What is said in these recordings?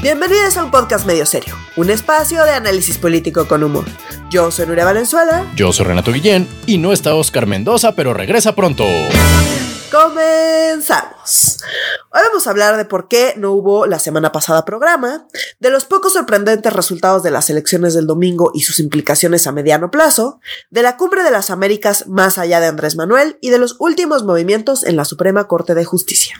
Bienvenidos a un podcast medio serio, un espacio de análisis político con humor. Yo soy Nuria Valenzuela. Yo soy Renato Guillén y no está Oscar Mendoza, pero regresa pronto. Comenzamos. Hoy vamos a hablar de por qué no hubo la semana pasada programa, de los pocos sorprendentes resultados de las elecciones del domingo y sus implicaciones a mediano plazo, de la cumbre de las Américas más allá de Andrés Manuel y de los últimos movimientos en la Suprema Corte de Justicia.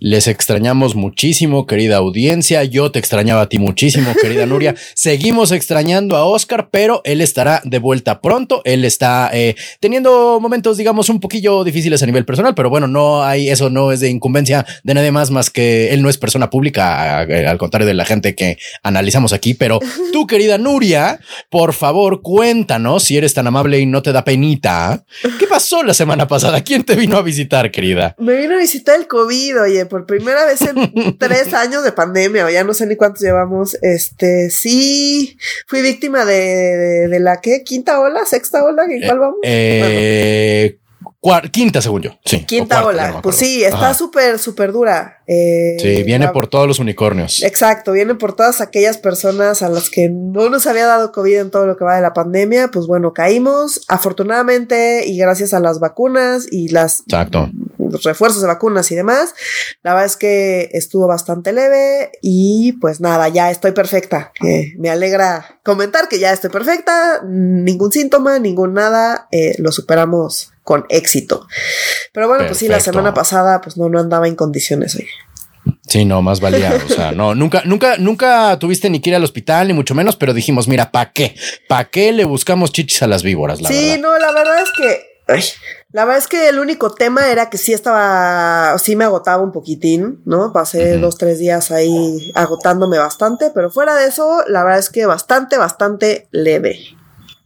Les extrañamos muchísimo, querida audiencia. Yo te extrañaba a ti muchísimo, querida Nuria. Seguimos extrañando a Oscar, pero él estará de vuelta pronto. Él está eh, teniendo momentos, digamos, un poquillo difíciles a nivel personal, pero bueno, no hay, eso no es de incumbencia de nadie más, más que él no es persona pública, al contrario de la gente que analizamos aquí. Pero tú, querida Nuria, por favor, cuéntanos si eres tan amable y no te da penita. ¿Qué pasó la semana pasada? ¿Quién te vino a visitar, querida? Me vino a visitar el COVID oye, por primera vez en tres años de pandemia, o ya no sé ni cuántos llevamos, este, sí, fui víctima de, de, la que quinta ola, sexta ola, ¿en cuál vamos? Eh, quinta, según yo. Sí. Quinta ola. pues sí, está súper, súper dura. Eh, sí, viene por todos los unicornios. Exacto, viene por todas aquellas personas a las que no nos había dado COVID en todo lo que va de la pandemia. Pues bueno, caímos. Afortunadamente y gracias a las vacunas y las Exacto. los refuerzos de vacunas y demás, la verdad es que estuvo bastante leve y pues nada, ya estoy perfecta. me alegra comentar que ya estoy perfecta, ningún síntoma, ningún nada, eh, lo superamos con éxito. Pero bueno, pues sí, la semana pasada pues no, no andaba en condiciones hoy. Sí, no, más valía. O sea, no, nunca, nunca, nunca tuviste ni que ir al hospital, ni mucho menos, pero dijimos, mira, ¿para qué? ¿Para qué le buscamos chichis a las víboras? La sí, no, la verdad es que. la verdad es que el único tema era que sí estaba, sí me agotaba un poquitín, ¿no? Pasé dos, tres días ahí agotándome bastante, pero fuera de eso, la verdad es que bastante, bastante leve.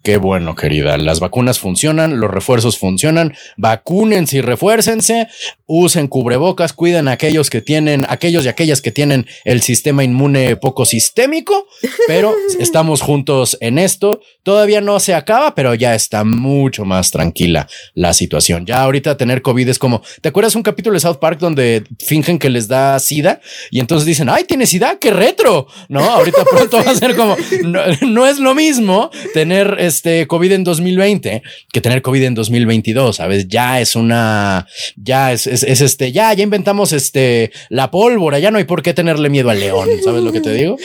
Qué bueno, querida. Las vacunas funcionan, los refuerzos funcionan. Vacúnense y refuércense. Usen cubrebocas, cuiden a aquellos que tienen, aquellos y aquellas que tienen el sistema inmune poco sistémico. Pero estamos juntos en esto. Todavía no se acaba, pero ya está mucho más tranquila la situación. Ya ahorita tener COVID es como, ¿te acuerdas un capítulo de South Park donde fingen que les da SIDA y entonces dicen, ay, tiene SIDA, qué retro? No, ahorita pronto va a ser como, no, no es lo mismo tener este COVID en 2020 que tener COVID en 2022, ¿sabes? Ya es una, ya es, es, este, ya, ya inventamos este, la pólvora, ya no hay por qué tenerle miedo al león, ¿sabes lo que te digo?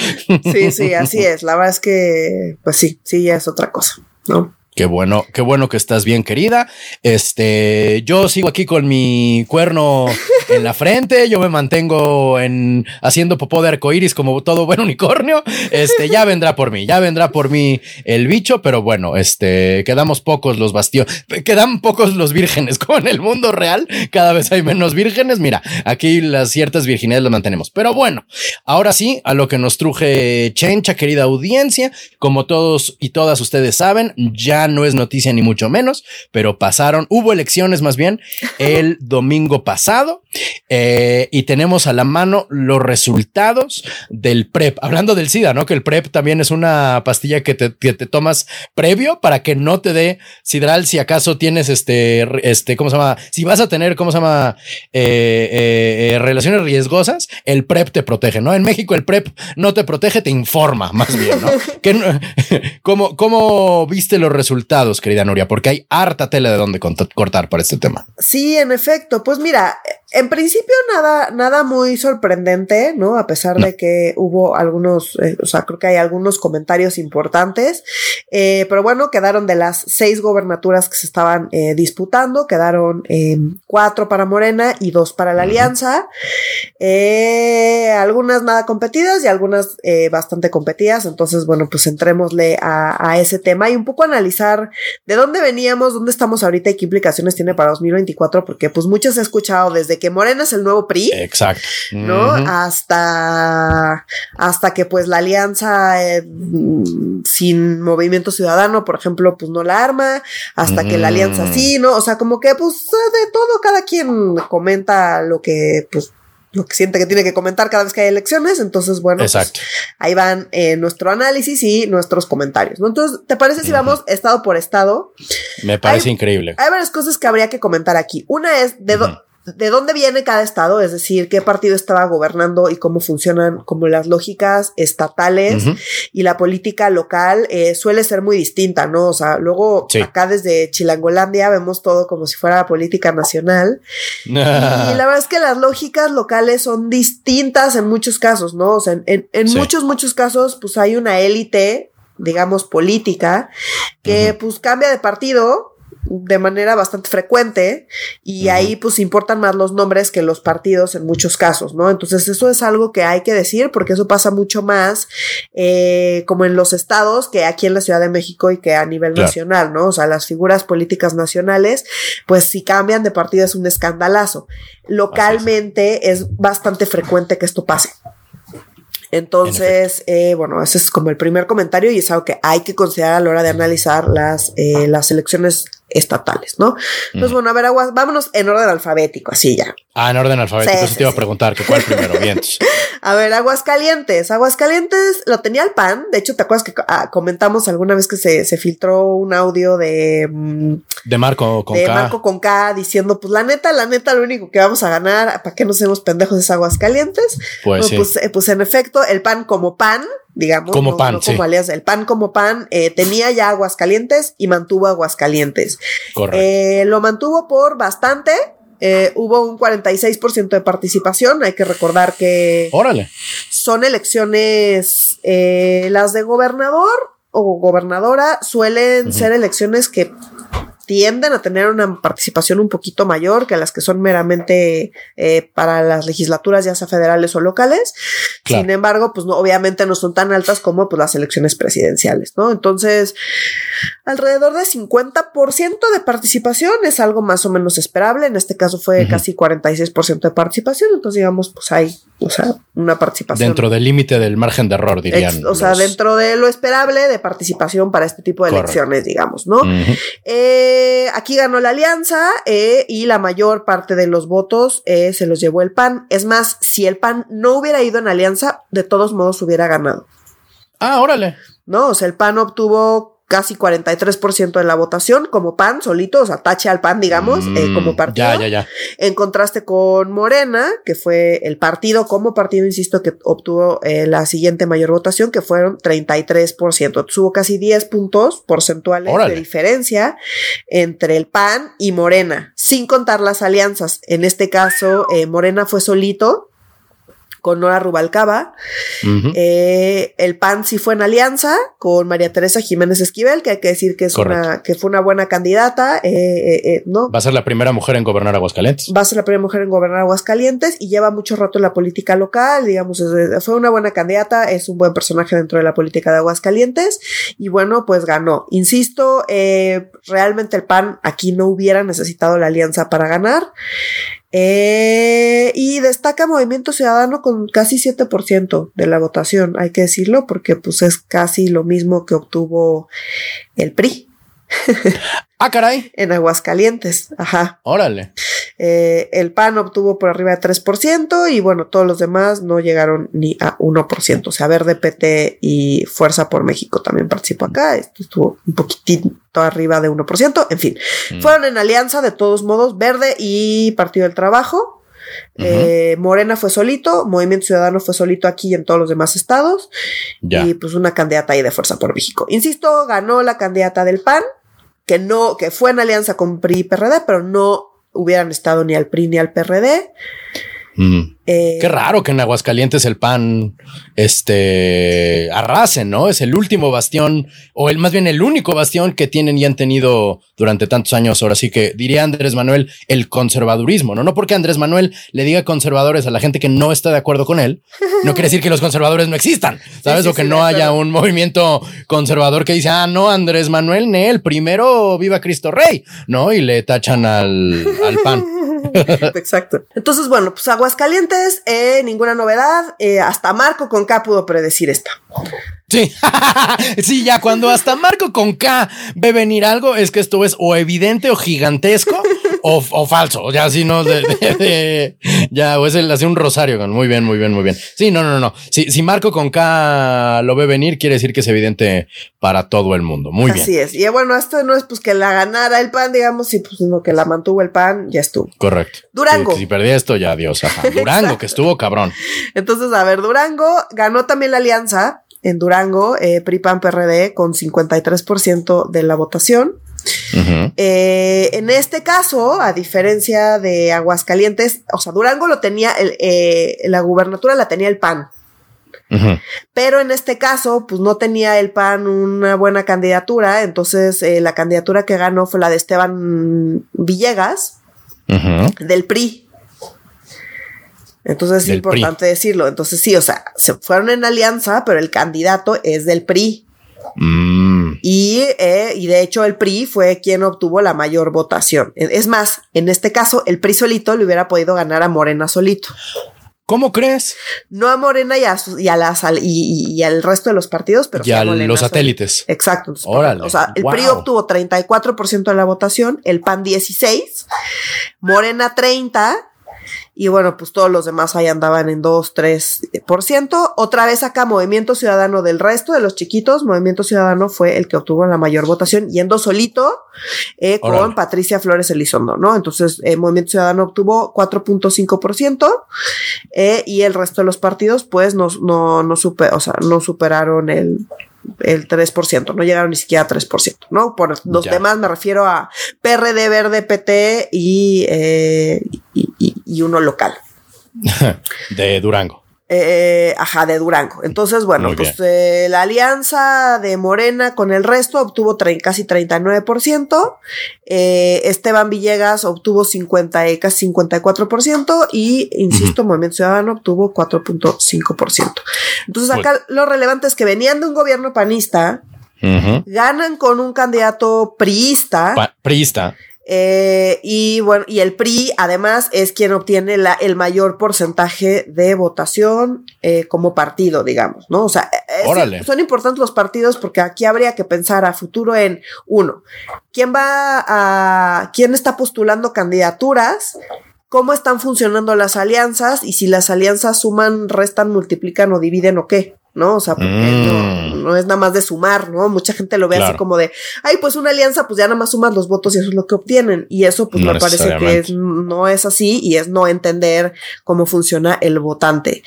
Sí, sí, así es. La verdad es que, pues sí, sí, ya es otra cosa, ¿no? Qué bueno, qué bueno que estás bien, querida. Este, yo sigo aquí con mi cuerno en la frente. Yo me mantengo en haciendo popó de arcoíris como todo buen unicornio. Este, ya vendrá por mí, ya vendrá por mí el bicho, pero bueno, este, quedamos pocos los bastiones, quedan pocos los vírgenes, como en el mundo real. Cada vez hay menos vírgenes. Mira, aquí las ciertas virginidades las mantenemos. Pero bueno, ahora sí, a lo que nos truje Chencha, querida audiencia. Como todos y todas ustedes saben, ya no es noticia ni mucho menos, pero pasaron, hubo elecciones más bien el domingo pasado eh, y tenemos a la mano los resultados del PrEP. Hablando del SIDA, ¿no? Que el PrEP también es una pastilla que te, te tomas previo para que no te dé sidral si acaso tienes este, este, ¿cómo se llama? Si vas a tener, ¿cómo se llama? Eh, eh, relaciones riesgosas, el PrEP te protege, ¿no? En México el PrEP no te protege, te informa más bien, ¿no? ¿Cómo, ¿Cómo viste los resultados? Resultados, querida Nuria, porque hay harta tela de dónde cortar para este tema. Sí, en efecto. Pues mira, en principio nada, nada muy sorprendente, ¿no? A pesar de que hubo algunos, eh, o sea, creo que hay algunos comentarios importantes, eh, pero bueno, quedaron de las seis gobernaturas que se estaban eh, disputando, quedaron cuatro para Morena y dos para la Alianza, algunas nada competidas y algunas bastante competidas, entonces bueno, pues entrémosle a, a ese tema y un poco analizar de dónde veníamos, dónde estamos ahorita y qué implicaciones tiene para 2024, porque pues muchos he escuchado desde que Morena es el nuevo PRI. Exacto. ¿No? Hasta, hasta que pues la alianza eh, sin movimiento ciudadano, por ejemplo, pues no la arma, hasta que la alianza sí, ¿no? O sea, como que pues de todo cada quien comenta lo que pues lo que siente que tiene que comentar cada vez que hay elecciones. Entonces, bueno, pues, ahí van eh, nuestro análisis y nuestros comentarios. ¿no? Entonces, ¿te parece si vamos estado por estado? Me parece increíble. Hay varias cosas que habría que comentar aquí. Una es de, de dónde viene cada estado, es decir, qué partido estaba gobernando y cómo funcionan como las lógicas estatales y la política local eh, suele ser muy distinta, ¿no? O sea, luego acá desde Chilangolandia vemos todo como si fuera política nacional. y la verdad es que las lógicas locales son distintas en muchos casos, ¿no? O sea, en, muchos, muchos casos, pues hay una élite digamos, política, que pues cambia de partido de manera bastante frecuente y ahí pues importan más los nombres que los partidos en muchos casos, ¿no? Entonces eso es algo que hay que decir porque eso pasa mucho más eh, como en los estados que aquí en la Ciudad de México y que a nivel nacional, ¿no? O sea, las figuras políticas nacionales, pues si cambian de partido es un escandalazo. Localmente es. bastante frecuente que esto pase. Entonces, eh, bueno, ese es como el primer comentario y es algo que hay que considerar a la hora de analizar las, eh, las elecciones estatales, ¿no? Entonces, bueno, a ver, aguas, vámonos en orden alfabético, así ya. Ah, en orden alfabético, eso te iba a preguntar, que cuál primero, bien. a ver, Aguascalientes, Aguascalientes lo tenía el PAN, de hecho, ¿te acuerdas que ah, comentamos alguna vez que se, se filtró un audio de... Mm, de Marco con de Marco con K diciendo, pues la neta, la neta, lo único que vamos a ganar, ¿para qué no seamos pendejos es Aguascalientes? Pues, pues, eh, pues en efecto, el PAN como PAN, digamos, como pan, como alias, el pan como pan, eh, tenía ya Aguascalientes y mantuvo Aguascalientes. Correcto. Eh, lo mantuvo por bastante. Eh, hubo un 46% de participación. Hay que recordar que Órale. son elecciones, las de gobernador o gobernadora suelen ser elecciones que tienden a tener una participación un poquito mayor que las que son meramente eh, para las legislaturas, ya sea federales o locales. Sin embargo, pues no, obviamente no son tan altas como pues, las elecciones presidenciales, ¿no? Entonces, alrededor de 50% de participación es algo más o menos esperable. En este caso fue casi 46% de participación. Entonces, digamos, pues hay, o sea, una participación. Dentro del límite del margen de error, dirían. o sea, dentro de lo esperable de participación para este tipo de elecciones, digamos, ¿no? eh, eh, aquí ganó la alianza eh, y la mayor parte de los votos eh, se los llevó el PAN. Es más, si el PAN no hubiera ido en alianza, de todos modos hubiera ganado. Ah, órale. No, o sea, el PAN obtuvo casi 43% de la votación como PAN solito, o sea, tache al PAN, digamos, eh, mm, como partido. Ya, ya, ya. En contraste con Morena, que fue el partido como partido, insisto, que obtuvo eh, la siguiente mayor votación, que fueron 33%. Tuvo casi 10 puntos porcentuales de diferencia entre el PAN y Morena, sin contar las alianzas. En este caso, eh, Morena fue solito con Nora Rubalcaba. Eh, el PAN sí fue en alianza con María Teresa Jiménez Esquivel, que hay que decir que, es una, que fue una buena candidata. Eh, eh, ¿no? Va a ser la primera mujer en gobernar Aguascalientes. Va a ser la primera mujer en gobernar Aguascalientes y lleva mucho rato en la política local, digamos, fue una buena candidata, es un buen personaje dentro de la política de Aguascalientes y bueno, pues ganó. Insisto, realmente el PAN aquí no hubiera necesitado la alianza para ganar. Eh, y destaca Movimiento Ciudadano con casi 7% de la votación, hay que decirlo, porque pues es casi lo mismo que obtuvo el PRI. Ah, caray. en Aguascalientes, ajá. Órale. Eh, el PAN obtuvo por arriba de 3% y bueno, todos los demás no llegaron ni a 1%. O sea, Verde, PT y Fuerza por México también participó acá. Esto estuvo un poquitito arriba de 1%. En fin, mm. fueron en alianza de todos modos Verde y Partido del Trabajo. Eh, Morena fue solito, Movimiento Ciudadano fue solito aquí y en todos los demás estados. Y pues una candidata ahí de Fuerza por México. Insisto, ganó la candidata del PAN, que no, que fue en alianza con PRI y PRD, pero no hubieran estado ni al PRI ni al PRD. Eh, Qué raro que en Aguascalientes el PAN este, arrase, ¿no? Es el último bastión, o el más bien el único bastión que tienen y han tenido durante tantos años. Ahora sí que diría Andrés Manuel el conservadurismo, ¿no? No porque Andrés Manuel le diga conservadores a la gente que no está de acuerdo con él, no quiere decir que los conservadores no existan, ¿sabes? o que no haya un movimiento conservador que dice, ah, no, Andrés Manuel, el primero viva Cristo Rey, ¿no? Y le tachan al, al PAN. Exacto. Entonces, bueno, pues Aguascalientes, eh, ninguna novedad. Eh, hasta Marco con K pudo predecir esta. Sí, sí, ya cuando hasta Marco con K ve venir algo, es que esto es o evidente o gigantesco o, o, falso, ya así no, de, de, ya, o es el hace un rosario. Muy bien, muy bien, muy bien. Sí, no, no, no. Si, si Marco con K lo ve venir, quiere decir que es evidente para todo el mundo. Muy bien. Así es. Y bueno, esto no es pues que la ganara el pan, digamos, y pues no que la mantuvo el pan, ya estuvo. Correcto. Durango. Si, si perdí esto, ya adiós. Ajá. Durango, que estuvo cabrón. Entonces, a ver, Durango ganó también la alianza en Durango, eh, PRI PAN PRD con 53% de la votación. Uh -huh. eh, en este caso, a diferencia de Aguascalientes, o sea, Durango lo tenía, el, eh, la gubernatura la tenía el PAN. Uh -huh. Pero en este caso, pues no tenía el PAN una buena candidatura, entonces eh, la candidatura que ganó fue la de Esteban Villegas, uh -huh. del PRI. Entonces es importante PRI. decirlo. Entonces sí, o sea, se fueron en alianza, pero el candidato es del PRI. Mm. Y, eh, y de hecho el PRI fue quien obtuvo la mayor votación. Es más, en este caso, el PRI solito le hubiera podido ganar a Morena solito. ¿Cómo crees? No a Morena y, a, y, a las, y, y, al resto de los partidos, pero y a los satélites. Exacto. Órale, o sea, el wow. PRI obtuvo 34% de la votación, el PAN 16, Morena 30 y bueno, pues todos los demás ahí andaban en 2, 3%. Otra vez acá, Movimiento Ciudadano del resto de los chiquitos, Movimiento Ciudadano fue el que obtuvo la mayor votación, yendo solito eh, con Órale. Patricia Flores Elizondo, ¿no? Entonces, eh, Movimiento Ciudadano obtuvo 4.5% eh, y el resto de los partidos, pues, no, no, no, super, o sea, no superaron el, el 3%, no llegaron ni siquiera a 3%, ¿no? Por los ya. demás me refiero a PRD, Verde, PT y, eh, y, y, uno local. de Durango. Eh, ajá, de Durango. Entonces, bueno, Muy pues eh, la alianza de Morena con el resto obtuvo casi 39%. Eh, Esteban Villegas obtuvo 50, casi 54%. Y, insisto, uh -huh. Movimiento Ciudadano obtuvo 4.5%. Entonces, acá lo relevante es que venían de un gobierno panista. Uh -huh. Ganan con un candidato priista. Pa priista. Eh, y bueno, y el PRI además es quien obtiene la, el mayor porcentaje de votación eh, como partido, digamos, ¿no? O sea, es, son importantes los partidos porque aquí habría que pensar a futuro en uno, quién va a, quién está postulando candidaturas, cómo están funcionando las alianzas y si las alianzas suman, restan, multiplican o dividen o qué. ¿No? O sea, porque mm. no, no, es nada más de sumar, ¿no? Mucha gente lo ve claro. así como de, ay, pues una alianza, pues ya nada más sumas los votos y eso es lo que obtienen. Y eso, pues no me parece que es, no es así y es no entender cómo funciona el votante.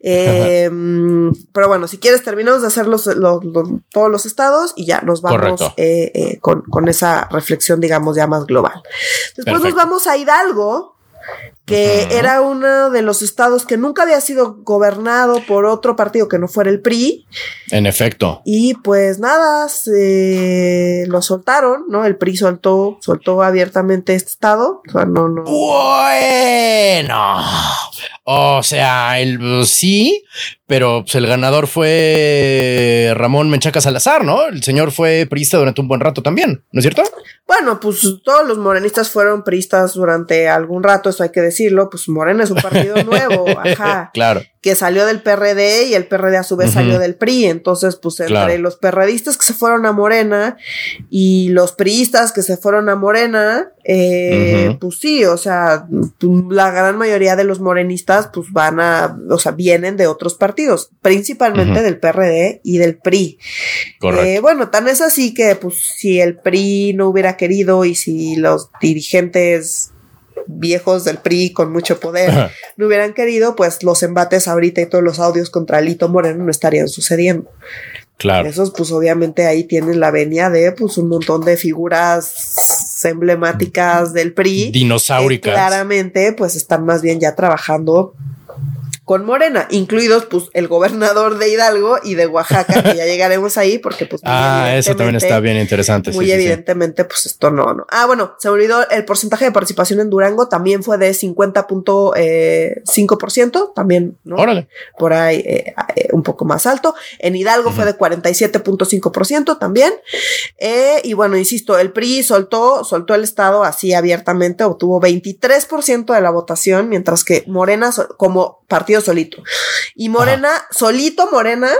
Eh, pero bueno, si quieres, terminamos de hacer los, los, los, todos los estados y ya nos vamos eh, eh, con, con, esa reflexión, digamos, ya más global. Después Perfecto. nos vamos a Hidalgo que uh -huh. era uno de los estados que nunca había sido gobernado por otro partido que no fuera el PRI. En efecto. Y pues nada, se lo soltaron, ¿no? El PRI soltó, soltó abiertamente este estado. O sea, no, no. Bueno. O sea, el sí, pero pues, el ganador fue Ramón Menchaca Salazar, ¿no? El señor fue priista durante un buen rato también, ¿no es cierto? Bueno, pues todos los morenistas fueron priistas durante algún rato, eso hay que decirlo. Pues Morena es un partido nuevo, ajá. Claro que salió del PRD y el PRD a su vez uh -huh. salió del PRI. Entonces, pues entre claro. los perredistas que se fueron a Morena y los priistas que se fueron a Morena, eh, uh -huh. pues sí, o sea, la gran mayoría de los morenistas, pues van a, o sea, vienen de otros partidos, principalmente uh -huh. del PRD y del PRI. Eh, bueno, tan es así que, pues, si el PRI no hubiera querido y si los dirigentes viejos del PRI con mucho poder no hubieran querido, pues los embates ahorita y todos los audios contra Lito Moreno no estarían sucediendo. Claro. Esos, pues obviamente ahí tienen la venia de pues un montón de figuras emblemáticas del PRI. Dinosauricas. claramente, pues están más bien ya trabajando con Morena, incluidos pues el gobernador de Hidalgo y de Oaxaca, que ya llegaremos ahí porque pues ah, eso también está bien interesante. Muy sí, evidentemente sí. pues esto no, no. Ah, bueno, se olvidó el porcentaje de participación en Durango también fue de 50.5%, eh, también, ¿no? Órale. Por ahí eh, eh, un poco más alto. En Hidalgo uh -huh. fue de 47.5% también. Eh, y bueno, insisto, el PRI soltó, soltó el estado así abiertamente, obtuvo 23% de la votación, mientras que Morena como partido solito. Y Morena, Ajá. solito Morena,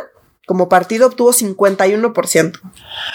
como partido obtuvo 51%.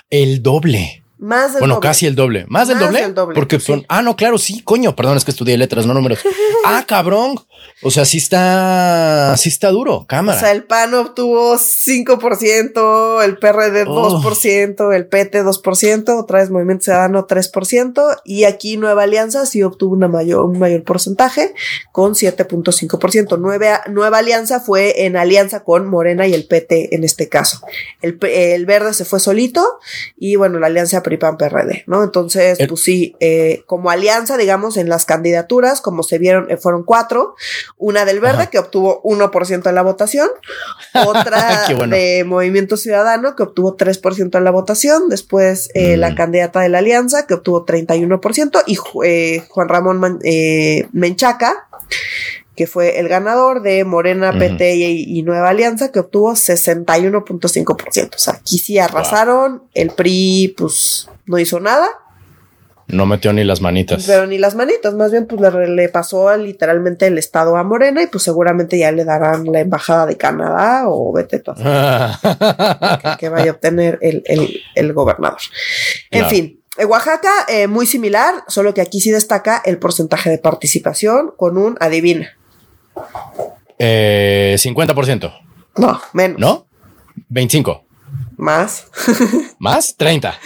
El doble. Más del Bueno, doble. casi el doble. ¿Más del Más doble? del doble, Porque sí. son. Ah, no, claro, sí, coño. Perdón, es que estudié letras, no números. ah, cabrón. O sea, sí está. Sí está duro. Cámara. O sea, el PAN obtuvo 5%, el PRD Oh. 2%, el PT 2%, otra vez Movimiento Ciudadano 3%, y aquí Nueva Alianza sí obtuvo una mayor, un mayor porcentaje con 7.5%. Nueva, Nueva Alianza fue en alianza con Morena y el PT en este caso. El, el Verde se fue solito y bueno, la alianza PRI-PAN-PRD, ¿no? Entonces, El- pues sí, eh, como alianza, digamos, en las candidaturas, como se vieron, eh, fueron cuatro, una del Verde Ajá. que obtuvo 1% de la votación, otra bueno. de Movimiento Ciudadano que obtuvo 3% de la votación, después eh, Mm. la candidata de la Alianza que obtuvo 31% y eh, Juan Ramón Man- Menchaca que fue el ganador de Morena. PT y, y Nueva Alianza, que obtuvo 61.5%. O sea, aquí sí arrasaron, el PRI pues no hizo nada, No metió ni las manitas. pero ni las manitas, más bien pues le, le pasó literalmente el Estado a Morena y pues seguramente ya le darán la embajada de Canadá o vete tú a que, que vaya a obtener el, el- el gobernador. En Claro. fin, Oaxaca eh, muy similar, solo que aquí sí destaca el porcentaje de participación con un adivina. Eh, 50%. No, menos. ¿No? 25. Más. ¿Más? 30.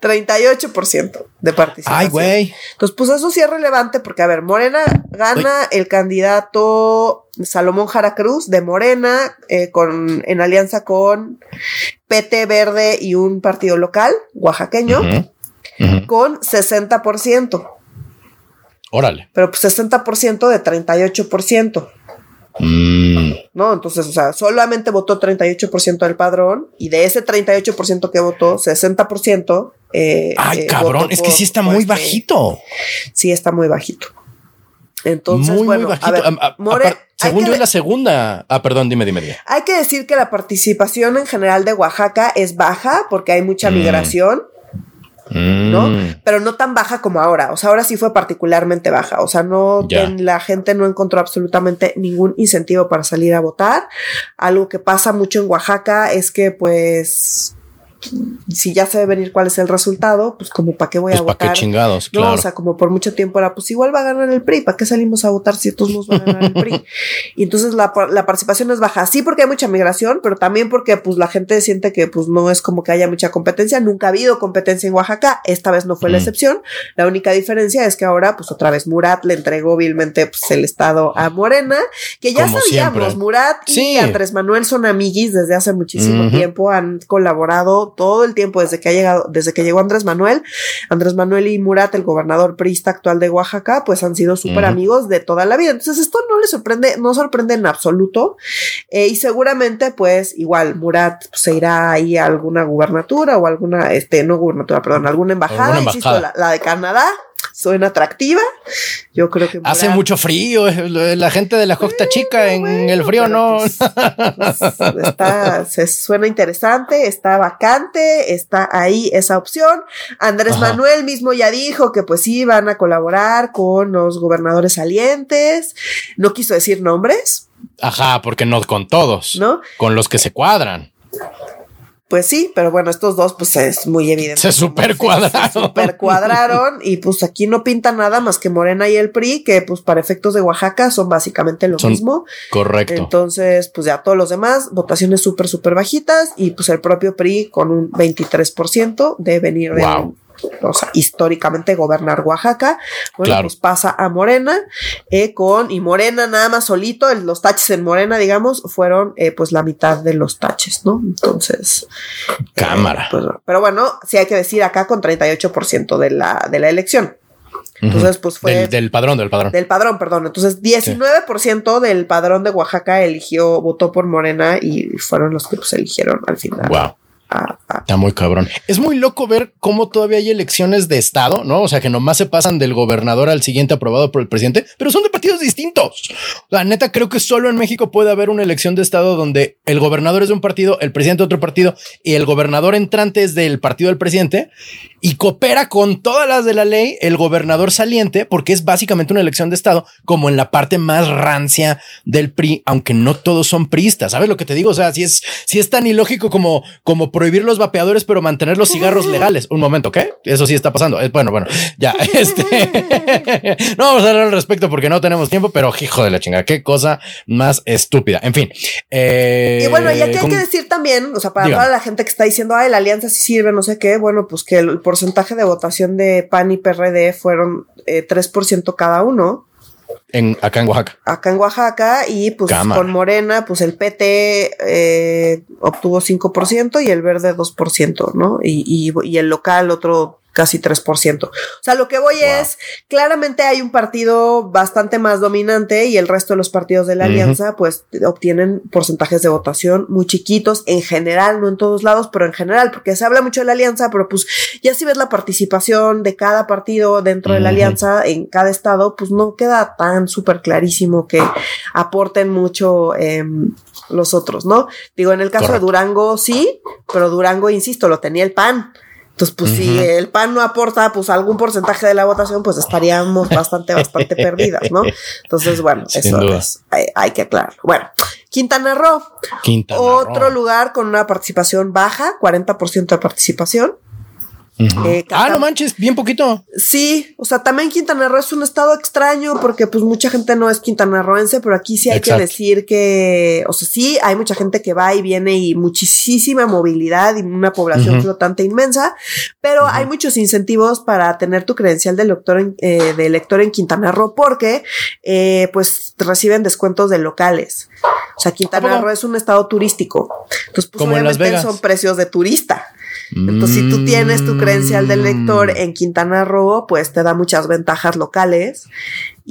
38% de participación. Ay, güey. Entonces, pues eso sí es relevante porque, a ver, Morena gana el candidato Salomón Jara Cruz de Morena eh, con, en alianza con PT Verde y un partido local, oaxaqueño, Ujú, ujú. con 60%. Órale. Pero pues 60% de 38%, Mm, ¿no? Entonces, o sea, solamente votó 38% del padrón y de ese 38% que votó, 60%... Eh, Ay, eh, cabrón. Es que por- sí está muy este- bajito. Sí, está muy bajito. Entonces, muy, bueno, muy a bajito. ver, a- More- hay según yo, es la segunda. Ah, perdón, dime, dime, dime. Hay que decir que la participación en general de Oaxaca es baja porque hay mucha Mm. migración, ¿no? Mm, Pero no tan baja como ahora. O sea, ahora sí fue particularmente baja. O sea, no ten- la gente no encontró absolutamente ningún incentivo para salir a votar. Algo que pasa mucho en Oaxaca es que, pues, si ya se ve venir cuál es el resultado, pues como para qué voy Pues a para votar. qué chingados, No, claro. o sea, como por mucho tiempo era, pues igual va a ganar el PRI, ¿para qué salimos a votar si todos nos va a ganar el PRI? Y entonces la, la participación es baja, sí porque hay mucha migración, pero también porque pues la gente siente que pues no es como que haya mucha competencia, nunca ha habido competencia en Oaxaca, esta vez no fue la Mm. excepción, la única diferencia es que ahora pues otra vez Murat le entregó vilmente pues el estado a Morena, que ya Como sabíamos, siempre. Murat y Sí. Andrés Manuel son amiguis desde hace muchísimo tiempo, han colaborado todo el tiempo desde que ha llegado, desde que llegó Andrés Manuel, Andrés Manuel y Murat, el gobernador priista actual de Oaxaca, pues han sido súper amigos de toda la vida. Entonces esto no le sorprende, no sorprende en absoluto. Eh, y seguramente, pues igual Murat pues, se irá ahí a alguna gubernatura o alguna, este, no gubernatura, perdón, alguna embajada. Alguna Insisto, embajada. la, la de Canadá suena atractiva. Yo creo que Hace mucho frío. La gente de la costa chica en bueno, el frío no. pues, pues, está, se suena interesante, está vacante, está ahí esa opción. Andrés Ajá. Manuel mismo ya dijo que pues sí van a colaborar con los gobernadores salientes. No quiso decir nombres, Ajá, porque no con todos. ¿no? Con los que se cuadran. Pues sí, pero bueno, estos dos pues es muy evidente. Se cómo super cuadraron. Se super cuadraron y pues aquí no pinta nada más que Morena y el PRI, que pues para efectos de Oaxaca son básicamente lo Son- mismo. Correcto. Entonces, pues ya todos los demás, votaciones súper, súper bajitas y pues el propio PRI con un 23% de venir de, Wow. O sea, históricamente gobernar Oaxaca. Bueno, Claro. pues pasa a Morena eh, con, y Morena nada más solito, el- los taches en Morena, digamos, fueron eh, pues la mitad de los taches, ¿no? Entonces, Cámara. eh, pues, pero bueno, sí hay que decir acá con 38% de la, de la elección. Entonces, pues fue Del, del padrón, del padrón. del padrón, perdón. Entonces, 19% del padrón de Oaxaca eligió, votó por Morena y fueron los que pues eligieron al final. Wow. a- Está muy cabrón. Es muy loco ver cómo todavía hay elecciones de estado, ¿no? O sea, que nomás se pasan del gobernador al siguiente aprobado por el presidente, pero son de partidos distintos. La neta, creo que solo en México puede haber una elección de estado donde el gobernador es de un partido, el presidente de otro partido y el gobernador entrante es del partido del presidente y coopera con todas las de la ley el gobernador saliente, porque es básicamente una elección de estado, como en la parte más rancia del PRI, aunque no todos son priistas. ¿Sabes lo que te digo? O sea, si es, si es tan ilógico como, como prohibir los vapeadores, pero mantener los cigarros legales. Un momento, ¿qué? Eso sí está pasando. Eh, bueno, bueno, ya. Este no vamos a hablar al respecto porque no tenemos tiempo, pero hijo de la chingada, qué cosa más estúpida. En fin. Eh, y bueno, y aquí hay que decir también, o sea, para toda la gente que está diciendo, ay, la alianza sí sirve, no sé qué, bueno, pues que el porcentaje de votación de PAN y PRD fueron 3% eh, cada uno. En, acá en Oaxaca. Acá en Oaxaca y pues con Morena, pues el PT eh, obtuvo 5% y el verde 2%, ¿no? Y, y, y el local otro casi 3%. O sea, lo que voy es, claramente hay un partido bastante más dominante y el resto de los partidos de la alianza pues obtienen porcentajes de votación muy chiquitos en general, no en todos lados, pero en general, porque se habla mucho de la alianza, pero pues ya si ves la participación de cada partido dentro de la alianza en cada estado, pues no queda tan súper clarísimo que aporten mucho em, los otros, ¿no? Digo, en el caso de Durango sí, pero Durango, insisto, lo tenía el PAN. Entonces, pues si el PAN no aporta pues algún porcentaje de la votación, pues estaríamos bastante, bastante perdidas, ¿no? Entonces, bueno, eso es, hay, que aclarar. Bueno, Quintana Roo. Quintana otro lugar con una participación baja, 40% de participación. Eh, ah, no manches, bien poquito. Sí, o sea, también Quintana Roo es un estado extraño porque pues mucha gente no es quintanarroense, pero aquí sí hay que decir que, o sea, sí, hay mucha gente que va y viene y muchísima movilidad y una población flotante inmensa, pero hay muchos incentivos para tener tu credencial de elector en, eh, de elector en Quintana Roo porque eh, pues reciben descuentos de locales. O sea, Quintana Roo es un estado turístico. Entonces, pues Como obviamente son precios de turista. Entonces, si tú tienes tu credencial de lector mm. en Quintana Roo, pues te da muchas ventajas locales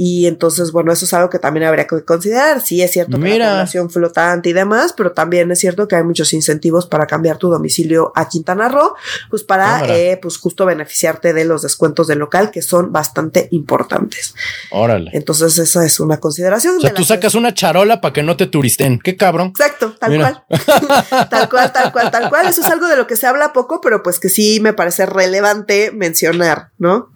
y entonces, bueno, eso es algo que también habría que considerar. Sí, es cierto que la población flotante y demás, pero también es cierto que hay muchos incentivos para cambiar tu domicilio a Quintana Roo, pues para, eh, pues justo beneficiarte de los descuentos del local que son bastante importantes. Órale. Entonces, esa es una consideración. O sea, tú sacas una charola para que no te turisten. Qué cabrón. Exacto, tal cual. tal cual, tal cual, tal cual. Eso es algo de lo que se habla poco, pero pues que sí me parece relevante mencionar, ¿no?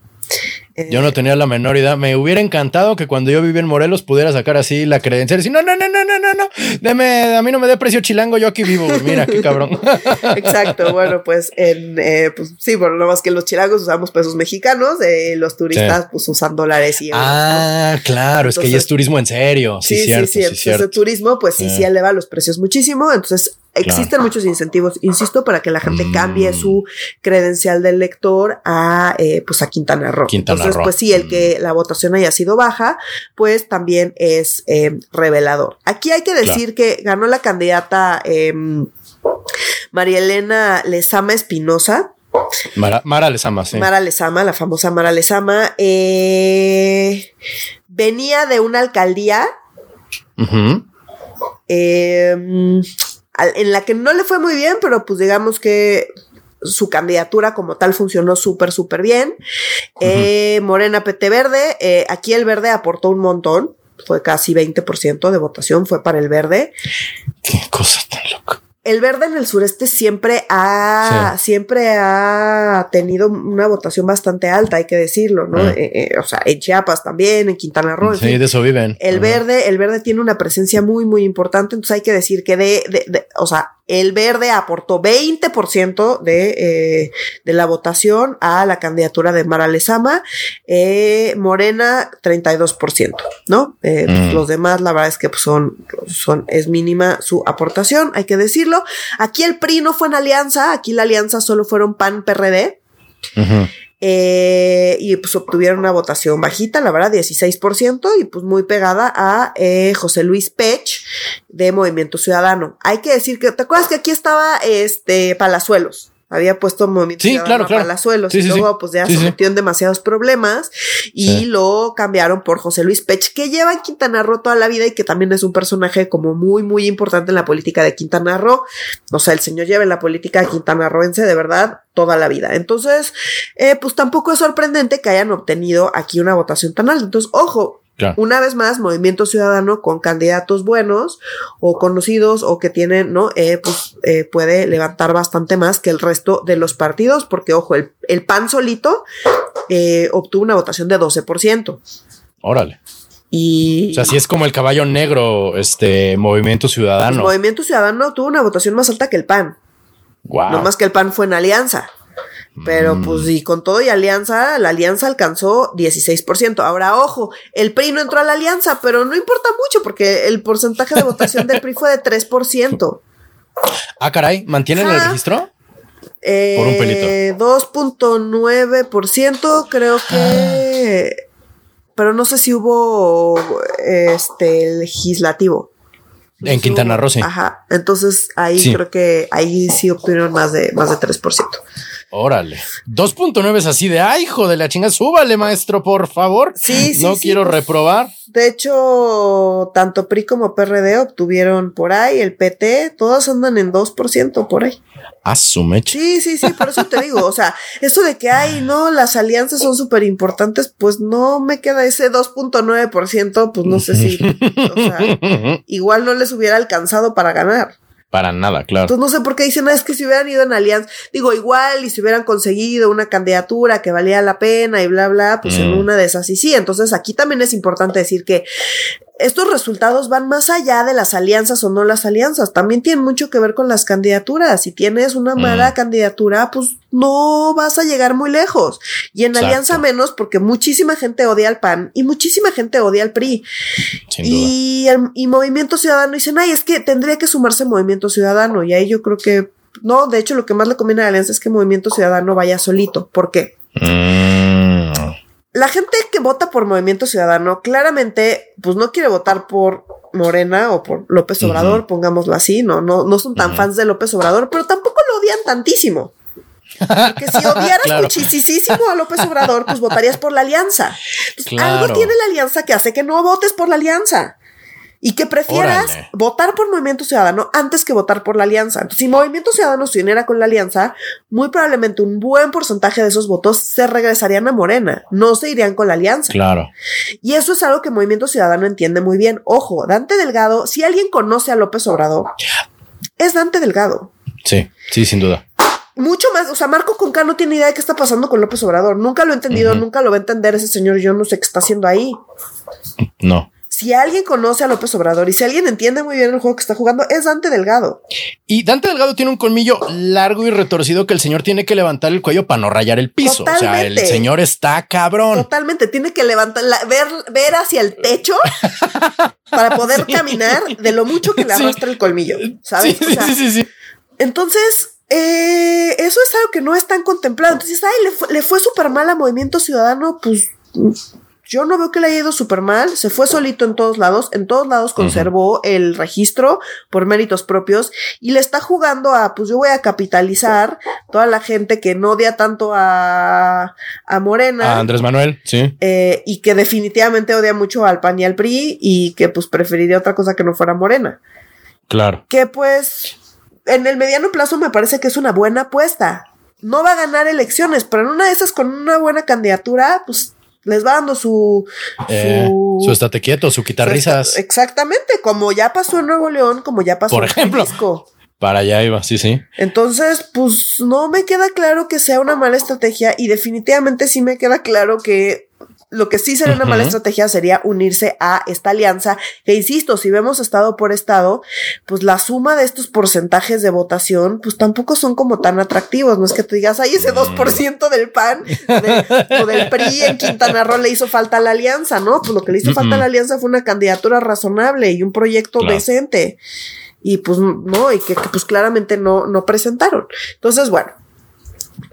Yo no tenía la menor idea. Me hubiera encantado que cuando yo vivía en Morelos pudiera sacar así la credencial y decir, no, no, no, no, no, no, no, Deme, a mí no me dé precio chilango, yo aquí vivo. Mira, qué cabrón. Exacto. Bueno, pues, en, eh, pues sí, bueno, no más que los chilangos usamos pesos mexicanos, eh, los turistas pues usan dólares y Ah, claro, es que ya es turismo en serio. Sí, sí, cierto, sí. entonces, el turismo, pues sí, sí eleva los precios muchísimo. Entonces, Existen muchos incentivos, insisto, para que la gente cambie mm. su credencial del lector a, eh, pues a Quintana Roo. Entonces, pues sí, el que mm. la votación haya sido baja, pues también es eh, revelador. Aquí hay que decir que ganó la candidata em, María Elena Lezama Espinosa. Mara, Lezama, sí. Mara Lezama, la famosa Mara Lezama. Eh, venía de una alcaldía en la que no le fue muy bien, pero pues digamos que su candidatura como tal funcionó súper, súper bien. Eh, Morena PT Verde, eh, aquí el verde aportó un montón, fue casi 20% de votación, fue para el verde. Qué cosa tan loca el verde en el sureste siempre ha, siempre ha tenido una votación bastante alta, hay que decirlo, ¿no? Ah. Eh, eh, o sea, en Chiapas también, en Quintana Roo. Sí, de eso viven. El verde, el verde tiene una presencia muy, muy importante, entonces hay que decir que de, de, de o sea, el verde aportó 20% de, eh, de la votación a la candidatura de Mara Lezama, eh, Morena 32%, ¿no? Eh, pues, mm. Los demás, la verdad es que pues, son, son, es mínima su aportación, hay que decirlo. Aquí el PRI no fue en alianza, aquí la alianza solo fueron PAN PRD. Eh, y pues obtuvieron una votación bajita, la verdad, 16%, y pues muy pegada a eh, José Luis Pech de Movimiento Ciudadano. Hay que decir que, ¿te acuerdas que aquí estaba este Palazuelos? Había puesto movimiento sí, claro, claro. Palazuelos y luego pues ya se metió en demasiados problemas y lo cambiaron por José Luis Pech que lleva en Quintana Roo toda la vida y que también es un personaje como muy muy importante en la política de Quintana Roo. O sea el señor lleva en la política Quintana Rooense de verdad toda la vida. Entonces eh, pues tampoco es sorprendente que hayan obtenido aquí una votación tan alta. Entonces ojo una vez más, Movimiento Ciudadano con candidatos buenos o conocidos o que tienen, ¿no? Eh, pues eh, puede levantar bastante más que el resto de los partidos, porque, ojo, el, el PAN solito eh, obtuvo una votación de 12%. Órale. Y. O sea, si es como el caballo negro, este Movimiento Ciudadano. Movimiento Ciudadano tuvo una votación más alta que el PAN. Wow. No más que el PAN fue en alianza. Pero Mm. pues y con todo y alianza, la alianza alcanzó 16%. Ahora, ojo, el PRI no entró a la alianza, pero no importa mucho porque el porcentaje de votación del PRI fue de 3%. Ah, caray, ¿mantienen el registro? Eh, Por un pelito. 2.9% creo que... Pero no sé si hubo este legislativo. En Quintana Roo, sí. Ajá. Entonces ahí Sí. creo que ahí sí obtuvieron más de más de 3%. Órale. 2.9 es así de, ay, hijo de la chinga, súbale, maestro, por favor. Sí, sí, No sí, quiero pues. reprobar. De hecho, tanto PRI como PRD obtuvieron por ahí, el PT, todos andan en 2% por ahí. A su mecha. Sí, sí, sí, por eso te digo, o sea, eso de que hay, no, las alianzas son súper importantes, pues no me queda ese 2.9%, pues no sé si, o sea, igual no les hubiera alcanzado para ganar. Para nada, claro. Entonces no sé por qué dicen, "Ah, es que si hubieran ido en alianza, digo, igual y si hubieran conseguido una candidatura que valía la pena y bla, bla, pues en Mm. una de esas y sí. Entonces aquí también es importante decir que estos resultados van más allá de las alianzas o no las alianzas, también tienen mucho que ver con las candidaturas. Si tienes una mala Mm. candidatura, pues no vas a llegar muy lejos. Y en Exacto. alianza menos, porque muchísima gente odia al PAN y muchísima gente odia al PRI. Sin duda. Y, el- y Movimiento Ciudadano dicen, ay, es que tendría que sumarse Movimiento Ciudadano. Y ahí yo creo que, no, de hecho lo que más le conviene a la alianza es que Movimiento Ciudadano vaya solito. ¿Por qué? Mm, La gente que vota por Movimiento Ciudadano claramente, pues no quiere votar por Morena o por López. Obrador, pongámoslo así, no, no, no son tan fans de López Obrador, pero tampoco lo odian tantísimo. Porque si odiaras Claro. muchísimo a López Obrador, pues votarías por la alianza. Entonces, Claro. Algo tiene la alianza que hace que no votes por la alianza. Y que prefieras Órale. votar por Movimiento Ciudadano antes que votar por la alianza. Entonces, si Movimiento Ciudadano se uniera con la alianza, muy probablemente un buen porcentaje de esos votos se regresarían a Morena, no se irían con la alianza. claro. Y eso es algo que Movimiento Ciudadano entiende muy bien. Ojo, Dante Delgado, si alguien conoce a López Obrador, es Dante Delgado. Sí, sí, sin duda. Mucho más, o sea, Marco Conca no tiene idea de qué está pasando con López Obrador. Nunca lo he entendido, nunca lo va a entender ese señor. Yo no sé qué está haciendo ahí. No. Si alguien conoce a López Obrador y si alguien entiende muy bien el juego que está jugando, es Dante Delgado. Y Dante Delgado tiene un colmillo largo y retorcido que el señor tiene que levantar el cuello para no rayar el piso. O sea, el señor está cabrón. Totalmente, tiene que levantar, la- ver, ver hacia el techo para poder caminar de lo mucho que le Sí. arrastra el colmillo, ¿sabes? Sí, O sea, sí, sí, sí. Entonces, eh, eso es algo que no es tan contemplado. Entonces, ay, le fue, le fue súper mal a Movimiento Ciudadano, pues yo no veo que le haya ido súper mal. Se fue solito en todos lados. En todos lados conservó el registro por méritos propios y le está jugando a, pues yo voy a capitalizar toda la gente que no odia tanto a, a Morena. A Andrés Manuel, sí. eh, y que definitivamente odia mucho al PAN y al PRI y que pues preferiría otra cosa que no fuera Morena Claro. que pues en el mediano plazo me parece que es una buena apuesta. No va a ganar elecciones, pero en una de esas con una buena candidatura, pues les va dando su... Eh, su estate quieto, su quitarrisas. Exactamente, como ya pasó en Nuevo León, como ya pasó Por en ejemplo. Jalisco. Para allá iba, sí, sí. Entonces, pues no me queda claro que sea una mala estrategia y definitivamente sí me queda claro que lo que sí sería una mala estrategia sería unirse a esta alianza, que insisto, si vemos estado por estado, pues la suma de estos porcentajes de votación, pues tampoco son como tan atractivos, no es que tú digas, ay, ese 2% del PAN o, de- o del PRI en Quintana Roo le hizo falta a la alianza, ¿no? Pues lo que le hizo falta a la alianza fue una candidatura razonable y un proyecto Claro. decente y pues no, y que, que, pues claramente no, no presentaron. Entonces, bueno,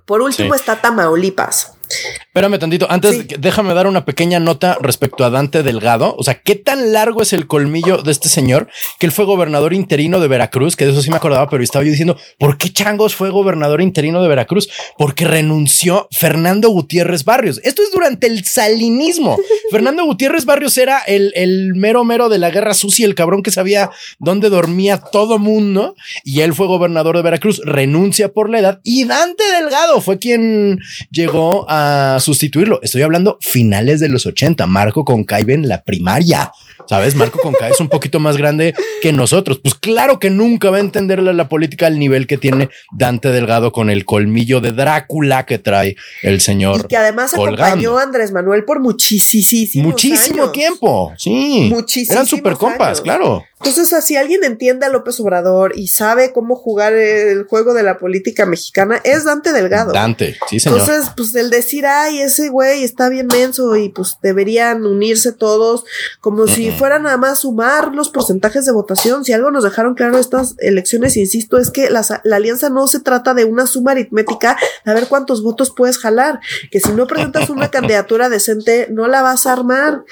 por último Sí. está Tamaulipas. Espérame tantito. Antes, Sí. déjame dar una pequeña nota respecto a Dante Delgado. O sea, qué tan largo es el colmillo de este señor que él fue gobernador interino de Veracruz, que de eso sí me acordaba, pero estaba yo diciendo, ¿por qué changos fue gobernador interino de Veracruz? Porque renunció Fernando Gutiérrez Barrios. Esto es durante el salinismo. Fernando Gutiérrez Barrios era el, el mero mero de la guerra sucia, el cabrón que sabía dónde dormía todo mundo. Y él fue gobernador de Veracruz, renuncia por la edad. Y Dante Delgado fue quien llegó a sustituirlo. Estoy hablando finales de los 80, Marco con en la primaria. Sabes, Marco Conca es un poquito más grande que nosotros. Pues claro que nunca va a entender la, política al nivel que tiene Dante Delgado con el colmillo de Drácula que trae el señor. Y que además acompañó a Andrés Manuel por muchísimo, muchísimo tiempo. Sí, muchísimo. Eran super compas, claro. Entonces, si alguien entiende a López Obrador y sabe cómo jugar el juego de la política mexicana, es Dante Delgado. Dante, sí, señor. Entonces, pues el decir, ay, ese güey está bien menso y pues deberían unirse todos, como si fuera nada más sumar los porcentajes de votación. Si algo nos dejaron claro estas elecciones, insisto, es que la, alianza no se trata de una suma aritmética a ver cuántos votos puedes jalar. Que si no presentas una candidatura decente, no la vas a armar.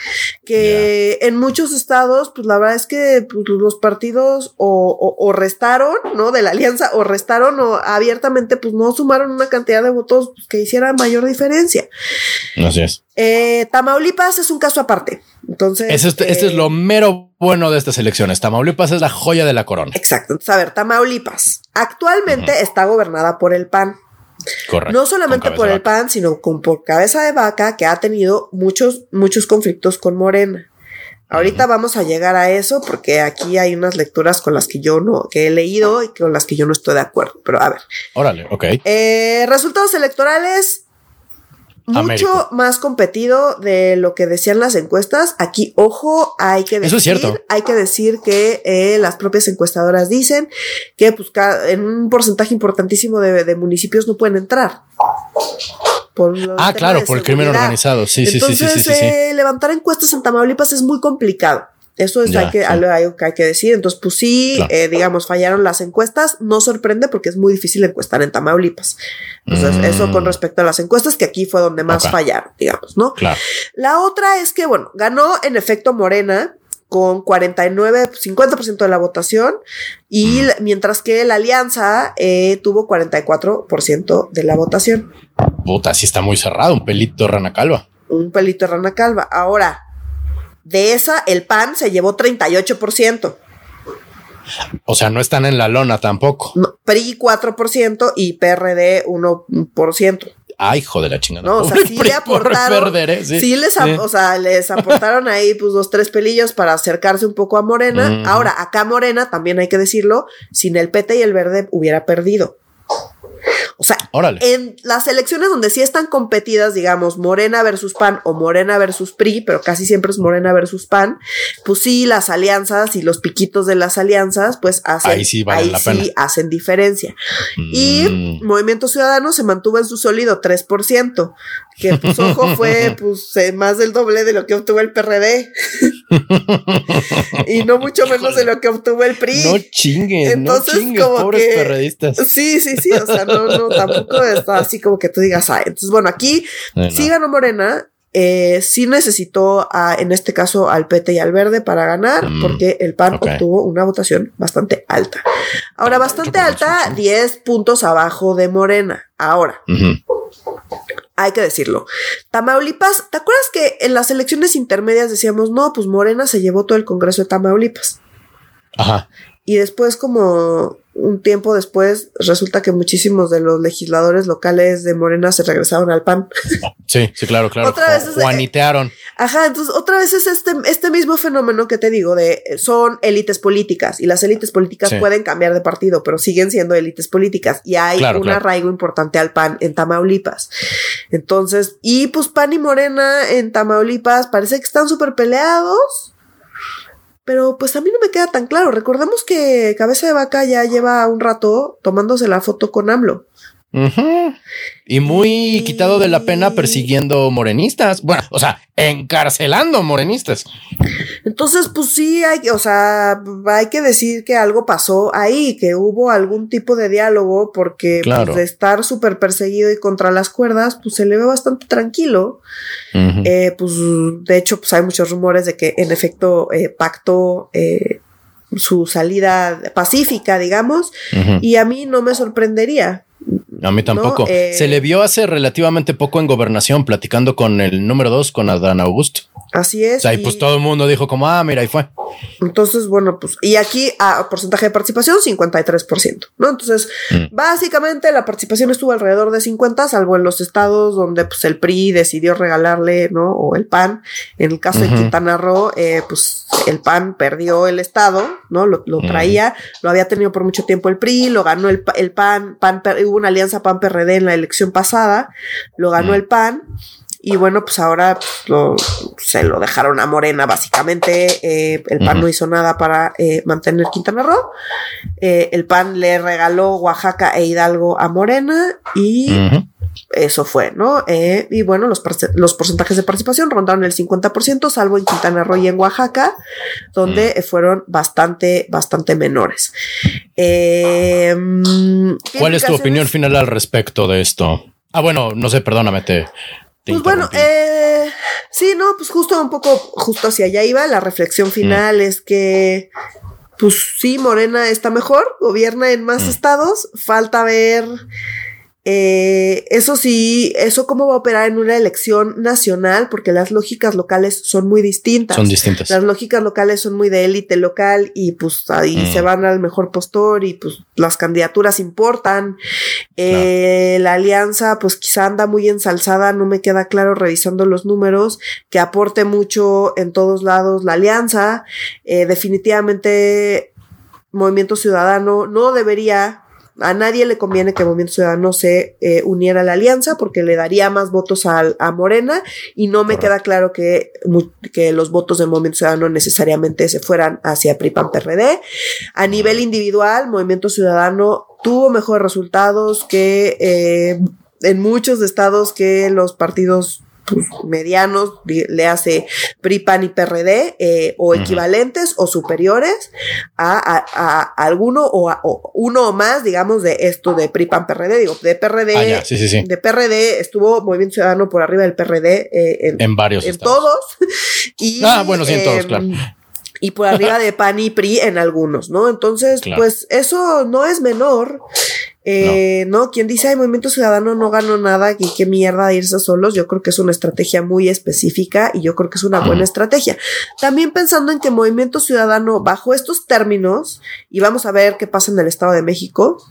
Que en muchos estados, pues la verdad es que pues, los partidos o, restaron, ¿no? De la alianza, o restaron o abiertamente, pues no sumaron una cantidad de votos pues, que hiciera mayor diferencia. Así es. Eh, Tamaulipas es un caso aparte. Entonces. Este, este, es lo mero bueno de estas elecciones. Tamaulipas es la joya de la corona. Exacto. Entonces, a ver, Tamaulipas actualmente está gobernada por el PAN. Correcto. No solamente por el PAN, sino con por cabeza de vaca que ha tenido muchos, muchos conflictos con Morena. Ahorita vamos a llegar a eso porque aquí hay unas lecturas con las que yo no, que he leído y con las que yo no estoy de acuerdo. Pero a ver. Órale, ok. Eh, resultados electorales mucho más competido de lo que decían las encuestas. Aquí, ojo, hay que decir, Eso es cierto. hay que decir que eh, las propias encuestadoras dicen que pues, en un porcentaje importantísimo de municipios no pueden entrar ah, claro, por el crimen organizado. Sí, sí, sí, sí, sí, eh, levantar encuestas en Tamaulipas es muy complicado. Eso es hay que, algo que hay que decir. Entonces, pues sí, eh, digamos, fallaron las encuestas. No sorprende porque es muy difícil encuestar en Tamaulipas. Entonces, eso con mm. respecto a las encuestas, que aquí fue donde más fallaron, digamos, ¿no? Claro. La otra es que, bueno, ganó en efecto Morena, con 49, 50% de la votación y mientras que la alianza eh, tuvo 44% de la votación. Puta, sí está muy cerrado, un pelito de rana calva. Un pelito de rana calva. Ahora, de esa, el PAN se llevó 38%. O sea, no están en la lona tampoco. PRI 4% y PRD 1%. Ay, hijo de la chingada. No, o sea, sí le aportaron. sí. les, o sea, les aportaron ahí pues dos, tres pelillos para acercarse un poco a Morena. Ahora, acá Morena, también hay que decirlo, sin el PT y el verde hubiera perdido. O sea, en las elecciones donde sí están competidas, digamos, Morena versus PAN o Morena versus PRI, pero casi siempre es Morena versus PAN, pues sí, las alianzas y los piquitos de las alianzas, pues hacen, ahí sí, hacen diferencia. Y mm. Movimiento Ciudadano se mantuvo en su sólido 3%, que pues ojo fue pues eh, más del doble de lo que obtuvo el PRD. y no mucho menos de lo que obtuvo el PRI. No chingues, Entonces, no chingues, pobres perredistas. Sí, sí, sí, o sea, no, no, tampoco está así como que tú digas, ay, entonces bueno, aquí sí ganó Morena, eh, sí necesitó a, en este caso al PT y al Verde para ganar, mm, porque el PAN obtuvo una votación bastante alta. Ahora, bastante alta, 10 puntos abajo de Morena. Ahora, hay que decirlo. Tamaulipas, ¿te acuerdas que en las elecciones intermedias decíamos, no, pues Morena se llevó todo el Congreso de Tamaulipas? Ajá. Y después, como un tiempo después, resulta que muchísimos de los legisladores locales de Morena se regresaron al PAN. Sí, sí, claro, claro. Otra vez Juanitearon. Ajá, entonces otra vez es este, este mismo fenómeno que te digo de son élites políticas y las élites políticas pueden cambiar de partido, pero siguen siendo élites políticas y hay un arraigo importante al PAN en Tamaulipas. Entonces, y pues PAN y Morena en Tamaulipas parece que están súper peleados pero pues a mí no me queda tan claro. Recordemos que Cabeza de Vaca ya lleva un rato tomándose la foto con AMLO. Y muy quitado de la pena persiguiendo morenistas. Bueno, o sea, encarcelando morenistas. Entonces, pues sí, hay, o sea, hay que decir que algo pasó ahí, que hubo algún tipo de diálogo, porque pues, de estar súper perseguido y contra las cuerdas, pues se le ve bastante tranquilo. Eh, pues de hecho, pues hay muchos rumores de que en efecto eh, pactó eh, su salida pacífica, digamos, y a mí no me sorprendería. A mí tampoco. Se le vio hace relativamente poco en gobernación platicando con el número dos, con Adán Augusto. Así es. O sea, y, pues todo el mundo dijo como, ah, mira, ahí fue. Entonces, bueno, pues, y aquí a porcentaje de participación, 53%, ¿no? Entonces, mm. básicamente la participación estuvo alrededor de 50, salvo en los estados donde pues el PRI decidió regalarle, ¿no? O el PAN. En el caso de Quintana Roo, eh, pues el PAN perdió el estado, ¿no? Lo, traía, lo había tenido por mucho tiempo el PRI, lo ganó el, el PAN, PAN, hubo una alianza PAN-PRD en la elección pasada, lo ganó el PAN. Y bueno, pues ahora pues, se lo dejaron a Morena, básicamente. Eh, el PAN no hizo nada para eh, mantener Quintana Roo. Eh, el PAN le regaló Oaxaca e Hidalgo a Morena y eso fue, ¿no? y bueno, los, los, porcentajes de participación rondaron el 50%, salvo en Quintana Roo y en Oaxaca, donde fueron bastante, bastante menores. ¿Cuál es tu opinión final al respecto de esto? Ah, bueno, no sé, perdóname, te, pues bueno, eh, sí, no, pues justo un poco, justo hacia allá iba. La reflexión final mm. es que, pues sí, Morena está mejor, gobierna en más mm. estados, falta ver eh, eso sí, eso cómo va a operar en una elección nacional, porque las lógicas locales son muy distintas. Son distintas. Las lógicas locales son muy de élite local y pues ahí mm. se van al mejor postor y pues las candidaturas importan. Eh, la alianza pues quizá anda muy ensalzada, no me queda claro revisando los números, que aporte mucho en todos lados la alianza. Eh, definitivamente Movimiento Ciudadano no debería a nadie le conviene que Movimiento Ciudadano se eh, uniera a la alianza porque le daría más votos a, a Morena y no me queda claro que, que los votos del Movimiento Ciudadano necesariamente se fueran hacia PRIPAN PRD. A nivel individual, Movimiento Ciudadano tuvo mejores resultados que eh, en muchos estados que los partidos pues, medianos, le hace PRI, PAN y PRD, eh, o equivalentes o superiores a, a, alguno o, a, uno o más, digamos, de esto de PRI, PAN, PRD. Digo, de PRD, ah, de PRD estuvo Movimiento Ciudadano por arriba del PRD eh, en, varios. En todos. y, ah, bueno, sí, en todos, claro em, y por arriba de PAN y PRI en algunos, ¿no? Entonces, pues eso no es menor. Eh, no. quien dice, ay, Movimiento Ciudadano no ganó nada, y qué mierda irse solos, yo creo que es una estrategia muy específica y yo creo que es una buena estrategia. También pensando en que Movimiento Ciudadano, bajo estos términos, y vamos a ver qué pasa en el Estado de México,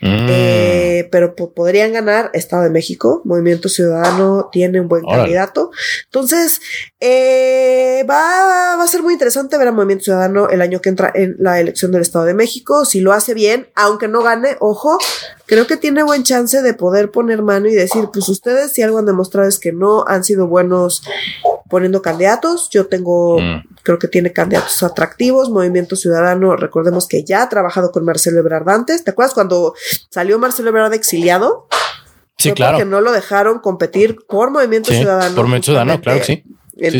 Mm. Eh, pero podrían ganar Estado de México. Movimiento Ciudadano tiene un buen candidato. Entonces, eh, va, va, a ser muy interesante ver a Movimiento Ciudadano el año que entra en la elección del Estado de México. Si lo hace bien, aunque no gane, ojo, creo que tiene buen chance de poder poner mano y decir, pues ustedes si algo han demostrado es que no han sido buenos poniendo candidatos. Yo tengo, mm. creo que tiene candidatos atractivos. Movimiento Ciudadano, recordemos que ya ha trabajado con Marcelo Ebrard antes. ¿Te acuerdas cuando salió Marcelo Ebrard exiliado. Sí, claro. Que no lo dejaron competir por Movimiento Ciudadano. Por Movimiento Ciudadano, claro que sí.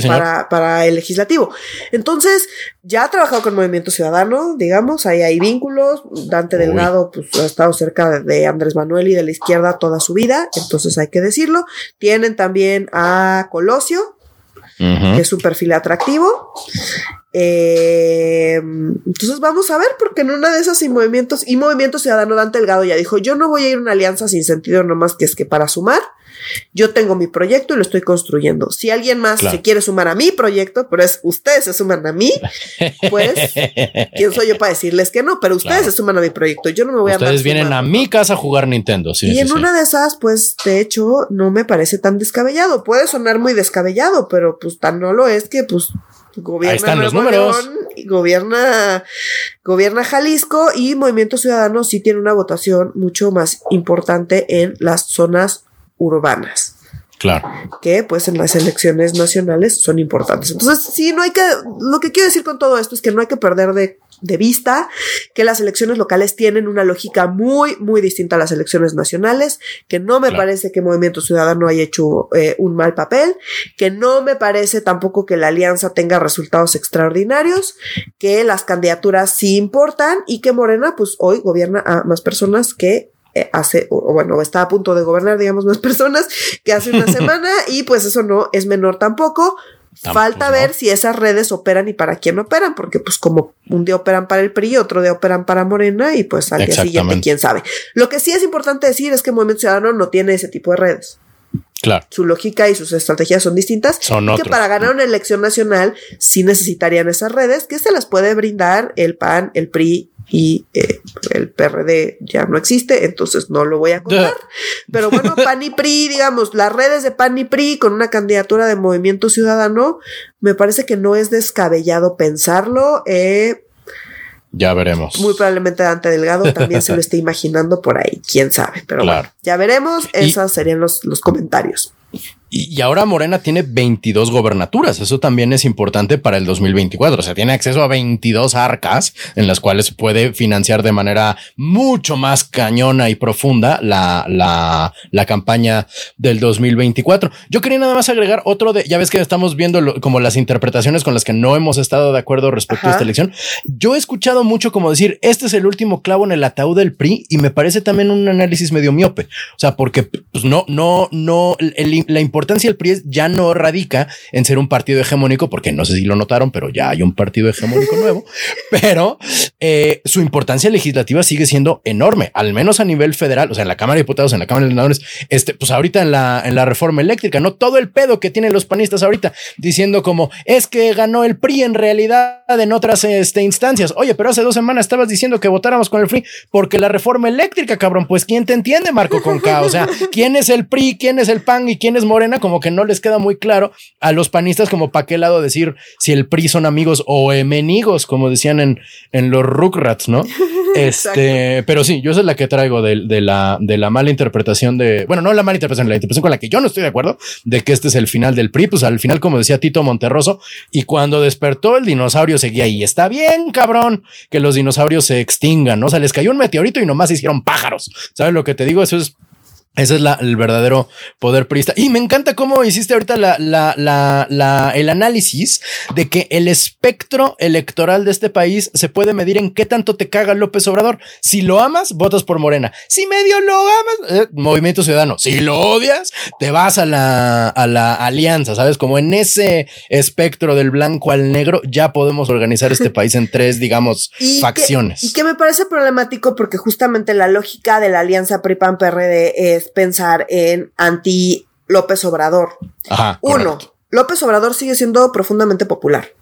Para, para, el legislativo. Entonces, ya ha trabajado con Movimiento Ciudadano, digamos, ahí hay vínculos. Dante Delgado, pues ha estado cerca de, Andrés Manuel y de la izquierda toda su vida, entonces hay que decirlo. Tienen también a Colosio, que es un perfil atractivo. Eh, entonces vamos a ver, porque en una de esas y movimientos, y Movimiento Ciudadano Dante Delgado ya dijo, yo no voy a ir a una alianza sin sentido nomás que es que para sumar, yo tengo mi proyecto y lo estoy construyendo. Si alguien más se quiere sumar a mi proyecto, pero es ustedes se suman a mí, pues quién soy yo para decirles que no, pero ustedes se suman a mi proyecto. Yo no me voy a Ustedes vienen a mi casa a jugar Nintendo. y en una de esas, pues de hecho, no me parece tan descabellado. Puede sonar muy descabellado, pero pues tan no lo es que pues Gobierna Ahí están los números. gobierna, gobierna Jalisco y Movimiento Ciudadano sí tiene una votación mucho más importante en las zonas urbanas. Claro. Que pues en las elecciones nacionales son importantes. Entonces, sí, no hay que, lo que quiero decir con todo esto es que no hay que perder de de vista que las elecciones locales tienen una lógica muy, muy distinta a las elecciones nacionales, que no me parece que Movimiento Ciudadano haya hecho eh, un mal papel, que no me parece tampoco que la alianza tenga resultados extraordinarios, que las candidaturas sí importan y que Morena pues hoy gobierna a más personas que eh, hace, o, bueno, está a punto de gobernar, digamos, más personas que hace una semana y pues eso no es menor tampoco. Falta ver si esas redes operan y para quién operan, porque pues como un día operan para el PRI, otro día operan para Morena y pues al día siguiente quién sabe. Lo que sí es importante decir es que Movimiento Ciudadano no tiene ese tipo de redes. Claro. Su lógica y sus estrategias son distintas. Son y que otros. para ganar una elección nacional sí necesitarían esas redes que se las puede brindar el PAN, el PRI y eh, el PRD ya no existe, entonces no lo voy a contar. Pero bueno, PAN y PRI, digamos, las redes de PAN y PRI con una candidatura de Movimiento Ciudadano, me parece que no es descabellado pensarlo. Eh, Ya veremos. muy probablemente Dante Delgado también se lo esté imaginando por ahí, quién sabe. Pero Claro. bueno, ya veremos. Y- Esos serían los, los comentarios. Y, y ahora Morena tiene 22 gobernaturas. Eso también es importante para el 2024. O sea, tiene acceso a 22 arcas en las cuales puede financiar de manera mucho más cañona y profunda la, la, la campaña del 2024. Yo quería nada más agregar otro de, ya ves que estamos viendo lo- como las interpretaciones con las que no hemos estado de acuerdo respecto a esta elección. Yo he escuchado mucho como decir, este es el último clavo en el ataúd del PRI y me parece también un análisis medio miope. O sea, porque pues no, no, no, el- la importancia del PRI ya no radica en ser un partido hegemónico, porque no sé si lo notaron, pero ya hay un partido hegemónico nuevo, pero eh, su importancia legislativa sigue siendo enorme, al menos a nivel federal, o sea, en la Cámara de Diputados, en la Cámara de Senadores, este, pues ahorita en la, en la reforma eléctrica, no todo el pedo que tienen los panistas ahorita diciendo como es que ganó el PRI en realidad en otras este, instancias. Oye, pero hace dos semanas estabas diciendo que votáramos con el PRI porque la reforma eléctrica, cabrón. Pues quién te entiende, Marco Conca. O sea, quién es el PRI, quién es el PAN y quién es Morena, como que no les queda muy claro a los panistas, como para qué lado decir si el PRI son amigos o enemigos, como decían en, en los Rugrats, ¿no? Este, pero sí, yo esa es la que traigo de, de la, de la mala interpretación de, bueno, no la mala interpretación, la interpretación con la que yo no estoy de acuerdo de que este es el final del PRI, pues al final, como decía Tito Monterroso, y cuando despertó el dinosaurio seguía ahí. Está bien, cabrón, que los dinosaurios se extingan, ¿no? O sea, les cayó un meteorito y nomás se hicieron pájaros. ¿Sabes lo que te digo? Eso es ese es la, el verdadero poder priista. Y me encanta cómo hiciste ahorita la, la, el análisis de que el espectro electoral de este país se puede medir en qué tanto te caga López Obrador. Si lo amas, votas por Morena. Si medio lo amas, eh, Movimiento Ciudadano. Si lo odias, te vas a la, a la alianza, ¿sabes? Como en ese espectro del blanco al negro, ya podemos organizar este país en tres, digamos, Y facciones. Que, y que me parece problemático porque justamente la lógica de la alianza PRI-PAN-PRD es pensar en anti López Obrador. Ajá. Uno, correcto. López Obrador sigue siendo profundamente popular.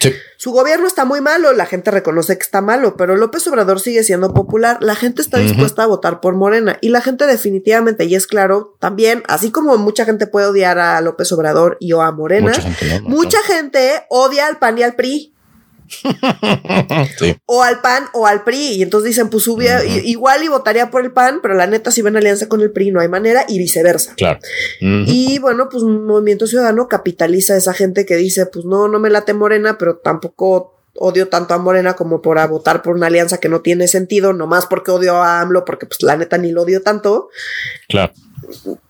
Sí. Su gobierno está muy malo, la gente reconoce que está malo, pero López Obrador sigue siendo popular, la gente está dispuesta a votar por Morena y la gente definitivamente, y es claro, también, así como mucha gente puede odiar a López Obrador y o a Morena, Mucha gente, ¿no? mucha gente odia al PAN y al PRI. Sí. o al PAN o al PRI. Y entonces dicen, pues subía, igual y votaría por el PAN, pero la neta, si ven alianza con el PRI, no hay manera, y viceversa. Claro. Y bueno, pues un Movimiento Ciudadano capitaliza a esa gente que dice, pues no, no me late Morena, pero tampoco odio tanto a Morena como para votar por una alianza que no tiene sentido, nomás porque odio a AMLO, porque pues la neta ni lo odio tanto. Claro.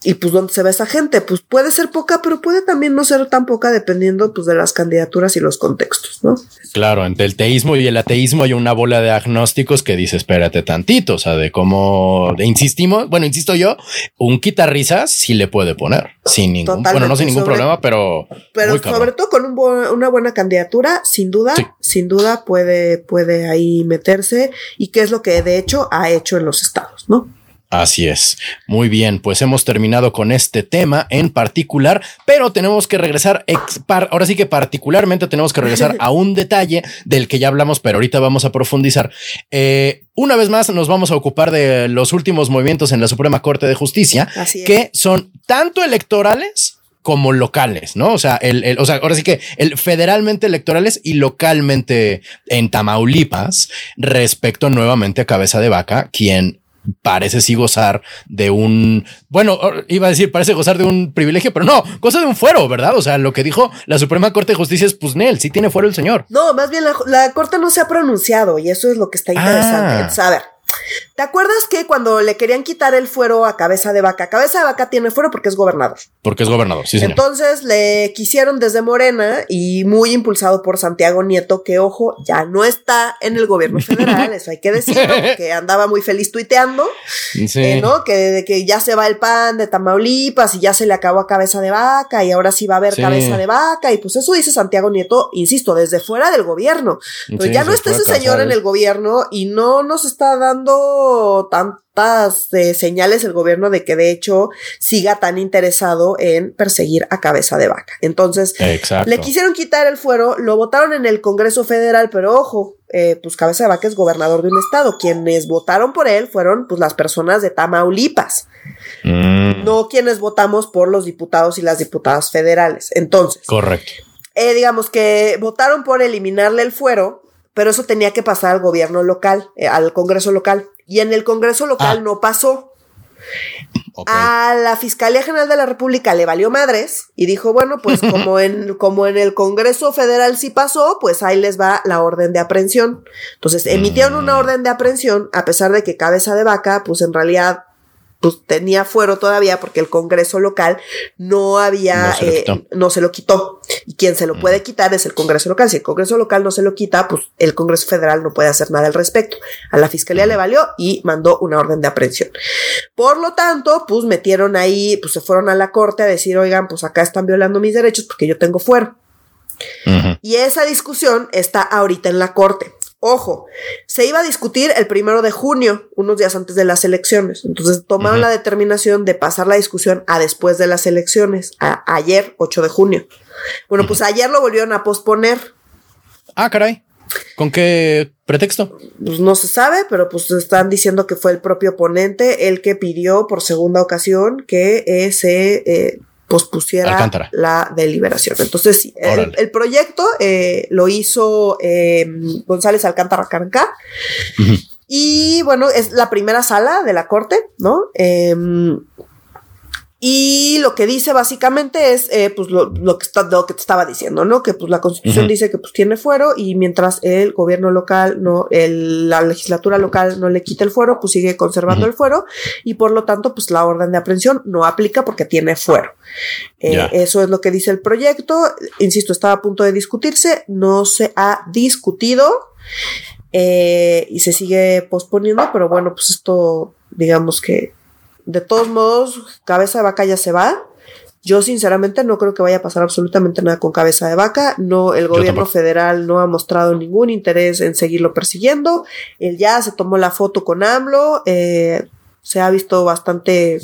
Y pues ¿dónde se ve esa gente? Pues puede ser poca, pero puede también no ser tan poca dependiendo pues de las candidaturas y los contextos, ¿no? Claro, entre el teísmo y el ateísmo hay una bola de agnósticos que dice, espérate tantito, o sea, de cómo, insistimos, bueno, insisto yo, un quitarrisas sí le puede poner, sin ningún, Totalmente, bueno, no sin ningún sobre- problema, pero... Pero sobre todo con un bu- una buena candidatura, sin duda, Sí. sin duda puede, puede ahí meterse y qué es lo que de hecho ha hecho en los estados, ¿no? Así es. Muy bien, pues hemos terminado con este tema en particular, pero tenemos que regresar, ahora sí que particularmente tenemos que regresar a un detalle del que ya hablamos, pero ahorita vamos a profundizar. Eh, una vez más nos vamos a ocupar de los últimos movimientos en la Suprema Corte de Justicia, Así es. que son tanto electorales como locales, ¿no? O sea, el, el- o sea, ahora sí que el federalmente electorales y localmente en Tamaulipas respecto nuevamente a Cabeza de Vaca, quien parece sí gozar de un, bueno, iba a decir, parece gozar de un privilegio, pero no, goza de un fuero, ¿verdad? O sea, lo que dijo la Suprema Corte de Justicia es, pues, Nel, sí tiene fuero el señor. No, más bien la, la corte no se ha pronunciado y eso es lo que está interesante. Ah. A ver, ¿te acuerdas que cuando le querían quitar el fuero a Cabeza de Vaca, Cabeza de Vaca tiene fuero porque es gobernador? Porque es gobernador, sí, señor. Entonces le quisieron desde Morena y muy impulsado por Santiago Nieto, que ojo, ya no está en el gobierno federal, eso hay que decirlo, que andaba muy feliz tuiteando, Sí. eh, ¿no? Que, de que ya se va el pan de Tamaulipas y ya se le acabó a cabeza de vaca y ahora sí va a haber Sí. cabeza de vaca y pues eso dice Santiago Nieto, insisto, desde fuera del gobierno. Pero Sí, ya no está ese señor en el gobierno y no nos está dando dando tantas eh, señales el gobierno de que de hecho siga tan interesado en perseguir a cabeza de vaca. Entonces, le quisieron quitar el fuero, lo votaron en el Congreso Federal, pero ojo, eh, pues cabeza de vaca es gobernador de un estado. Quienes votaron por él fueron pues las personas de Tamaulipas. Mm. No quienes votamos por los diputados y las diputadas federales. Entonces. Correcto. Eh, digamos que votaron por eliminarle el fuero, pero eso tenía que pasar al gobierno local, eh, al Congreso local. Y en el Congreso local ah. no pasó. A la Fiscalía General de la República le valió madres y dijo, bueno, pues como en, como en el Congreso Federal sí pasó, pues ahí les va la orden de aprehensión. Entonces emitieron una mm. orden de aprehensión, a pesar de que cabeza de vaca, pues en realidad pues tenía fuero todavía porque el Congreso local no había, no se, eh, no se lo quitó. Y quien se lo puede quitar es el Congreso local. Si el Congreso local no se lo quita, pues el Congreso federal no puede hacer nada al respecto. A la Fiscalía le valió y mandó una orden de aprehensión. Por lo tanto, pues metieron ahí, pues se fueron a la corte a decir, oigan, pues acá están violando mis derechos porque yo tengo fuero. Y esa discusión está ahorita en la corte. Ojo, se iba a discutir el primero de junio, unos días antes de las elecciones. Entonces tomaron la determinación de pasar la discusión a después de las elecciones, a ayer, 8 de junio. Bueno, pues ayer lo volvieron a posponer. Ah, caray. ¿Con qué pretexto? Pues no se sabe, pero pues están diciendo que fue el propio ponente el que pidió por segunda ocasión que eh, se eh, pospusiera la deliberación. Entonces, sí, el, proyecto eh, lo hizo eh, González Alcántara Carranca. Y bueno, es la primera sala de la corte, ¿no? Em, y lo que dice básicamente es, eh, pues, lo, que está, lo que te estaba diciendo, ¿no? Que, pues, la constitución dice que, pues, tiene fuero y mientras el gobierno local, no, el, la legislatura local no le quita el fuero, pues sigue conservando el fuero y por lo tanto, pues, la orden de aprehensión no aplica porque tiene fuero. Eh, eso es lo que dice el proyecto. Insisto, estaba a punto de discutirse, no se ha discutido. Eh, y se sigue posponiendo, pero bueno, pues esto, digamos que de todos modos, cabeza de vaca ya se va. Yo sinceramente no creo que vaya a pasar absolutamente nada con cabeza de vaca. No, el gobierno federal no ha mostrado ningún interés en seguirlo persiguiendo. Él ya se tomó la foto con AMLO. Eh, se ha visto bastante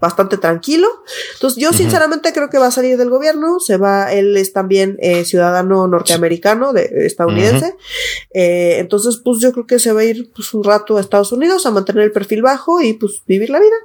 bastante tranquilo. Entonces, yo sinceramente creo que va a salir del gobierno. Se va, él es también eh, ciudadano norteamericano, de, estadounidense. Eh, entonces, pues yo creo que se va a ir pues, un rato a Estados Unidos a mantener el perfil bajo y pues vivir la vida.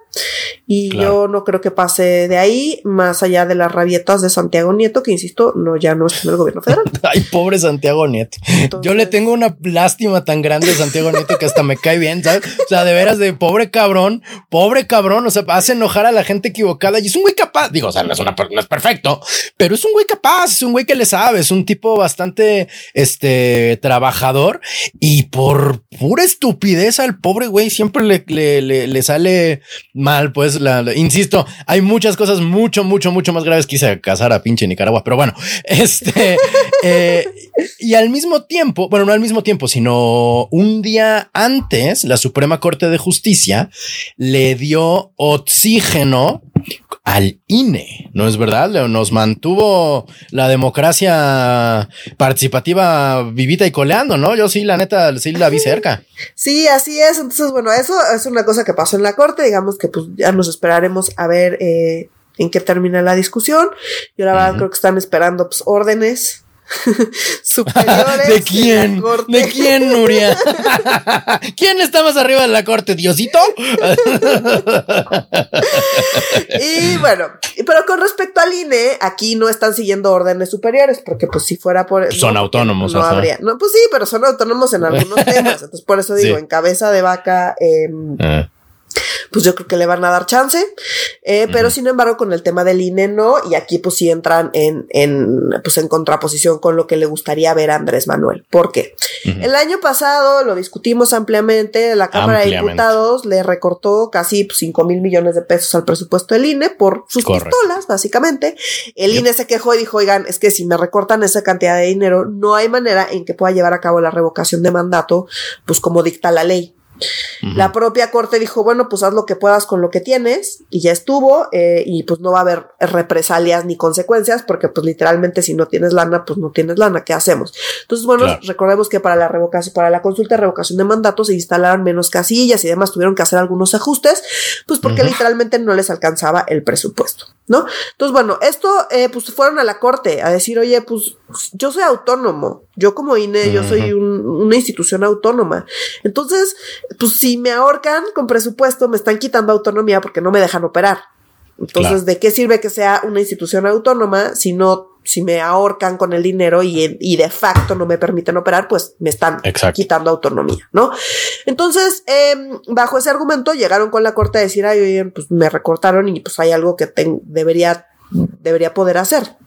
Y yo no creo que pase de ahí, más allá de las rabietas de Santiago Nieto, que insisto, no, ya no está en el gobierno federal. Ay, pobre Santiago Nieto. yo le tengo una lástima tan grande a Santiago Nieto que hasta me cae bien, ¿sabes? O sea, de veras de pobre cabrón, pobre cabrón, o sea, hace enojar a la gente equivocada y es un güey capaz. Digo, o sea, no es, una, no perfecto, pero es un güey capaz, es un güey que le sabe, es un tipo bastante este trabajador y por pura estupidez al pobre güey siempre le, le, le, sale mal. Pues la, insisto, hay muchas cosas mucho, mucho, mucho más graves que hice casar a pinche Nicaragua, pero bueno, este eh, y al mismo tiempo, bueno, no al mismo tiempo, sino un día antes, la Suprema Corte de Justicia le dio oxígeno al INE, ¿no es verdad? Nos mantuvo la democracia participativa vivita y coleando, ¿no? Yo sí, la neta, sí la vi cerca. Sí, así es. Entonces, bueno, eso es una cosa que pasó en la corte. Digamos que pues ya nos esperaremos a ver eh, en qué termina la discusión. Yo la verdad creo que están esperando pues, órdenes superiores. ¿De quién? De, quién, Nuria? ¿Quién está más arriba de la corte? ¿Diosito? y bueno, pero con respecto al INE, aquí no están siguiendo órdenes superiores, porque pues si fuera por... Son autónomos. No, habría. No, pues sí, pero son autónomos en algunos temas. Entonces por eso digo, en cabeza de vaca... Eh, pues yo creo que le van a dar chance. Eh, pero sin embargo, con el tema del INE no, y aquí pues sí entran en, en, pues en contraposición con lo que le gustaría ver a Andrés Manuel. ¿Por qué? El año pasado lo discutimos ampliamente, la Cámara de Diputados le recortó casi 5 mil millones de pesos al presupuesto del INE por sus pistolas, básicamente. El INE se quejó y dijo, oigan, es que si me recortan esa cantidad de dinero, no hay manera en que pueda llevar a cabo la revocación de mandato, pues como dicta la ley. La propia corte dijo, bueno, pues haz lo que puedas con lo que tienes y ya estuvo eh, y pues no va a haber represalias ni consecuencias porque pues literalmente si no tienes lana, pues no tienes lana, ¿qué hacemos? Entonces, bueno, recordemos que para la revocación, para la consulta de revocación de mandato se instalaron menos casillas y además tuvieron que hacer algunos ajustes, pues porque literalmente no les alcanzaba el presupuesto, ¿no? Entonces, bueno, esto, eh, pues fueron a la corte a decir, oye, pues yo soy autónomo, yo como INE, yo soy una institución autónoma. Entonces, pues si me ahorcan con presupuesto, me están quitando autonomía porque no me dejan operar. Entonces, ¿de qué sirve que sea una institución autónoma si no, si me ahorcan con el dinero y, y de facto no me permiten operar, pues me están quitando autonomía, ¿no? Entonces, eh, bajo ese argumento llegaron con la corte a decir, ay, oye, pues me recortaron y pues hay algo que debería, debería poder hacer.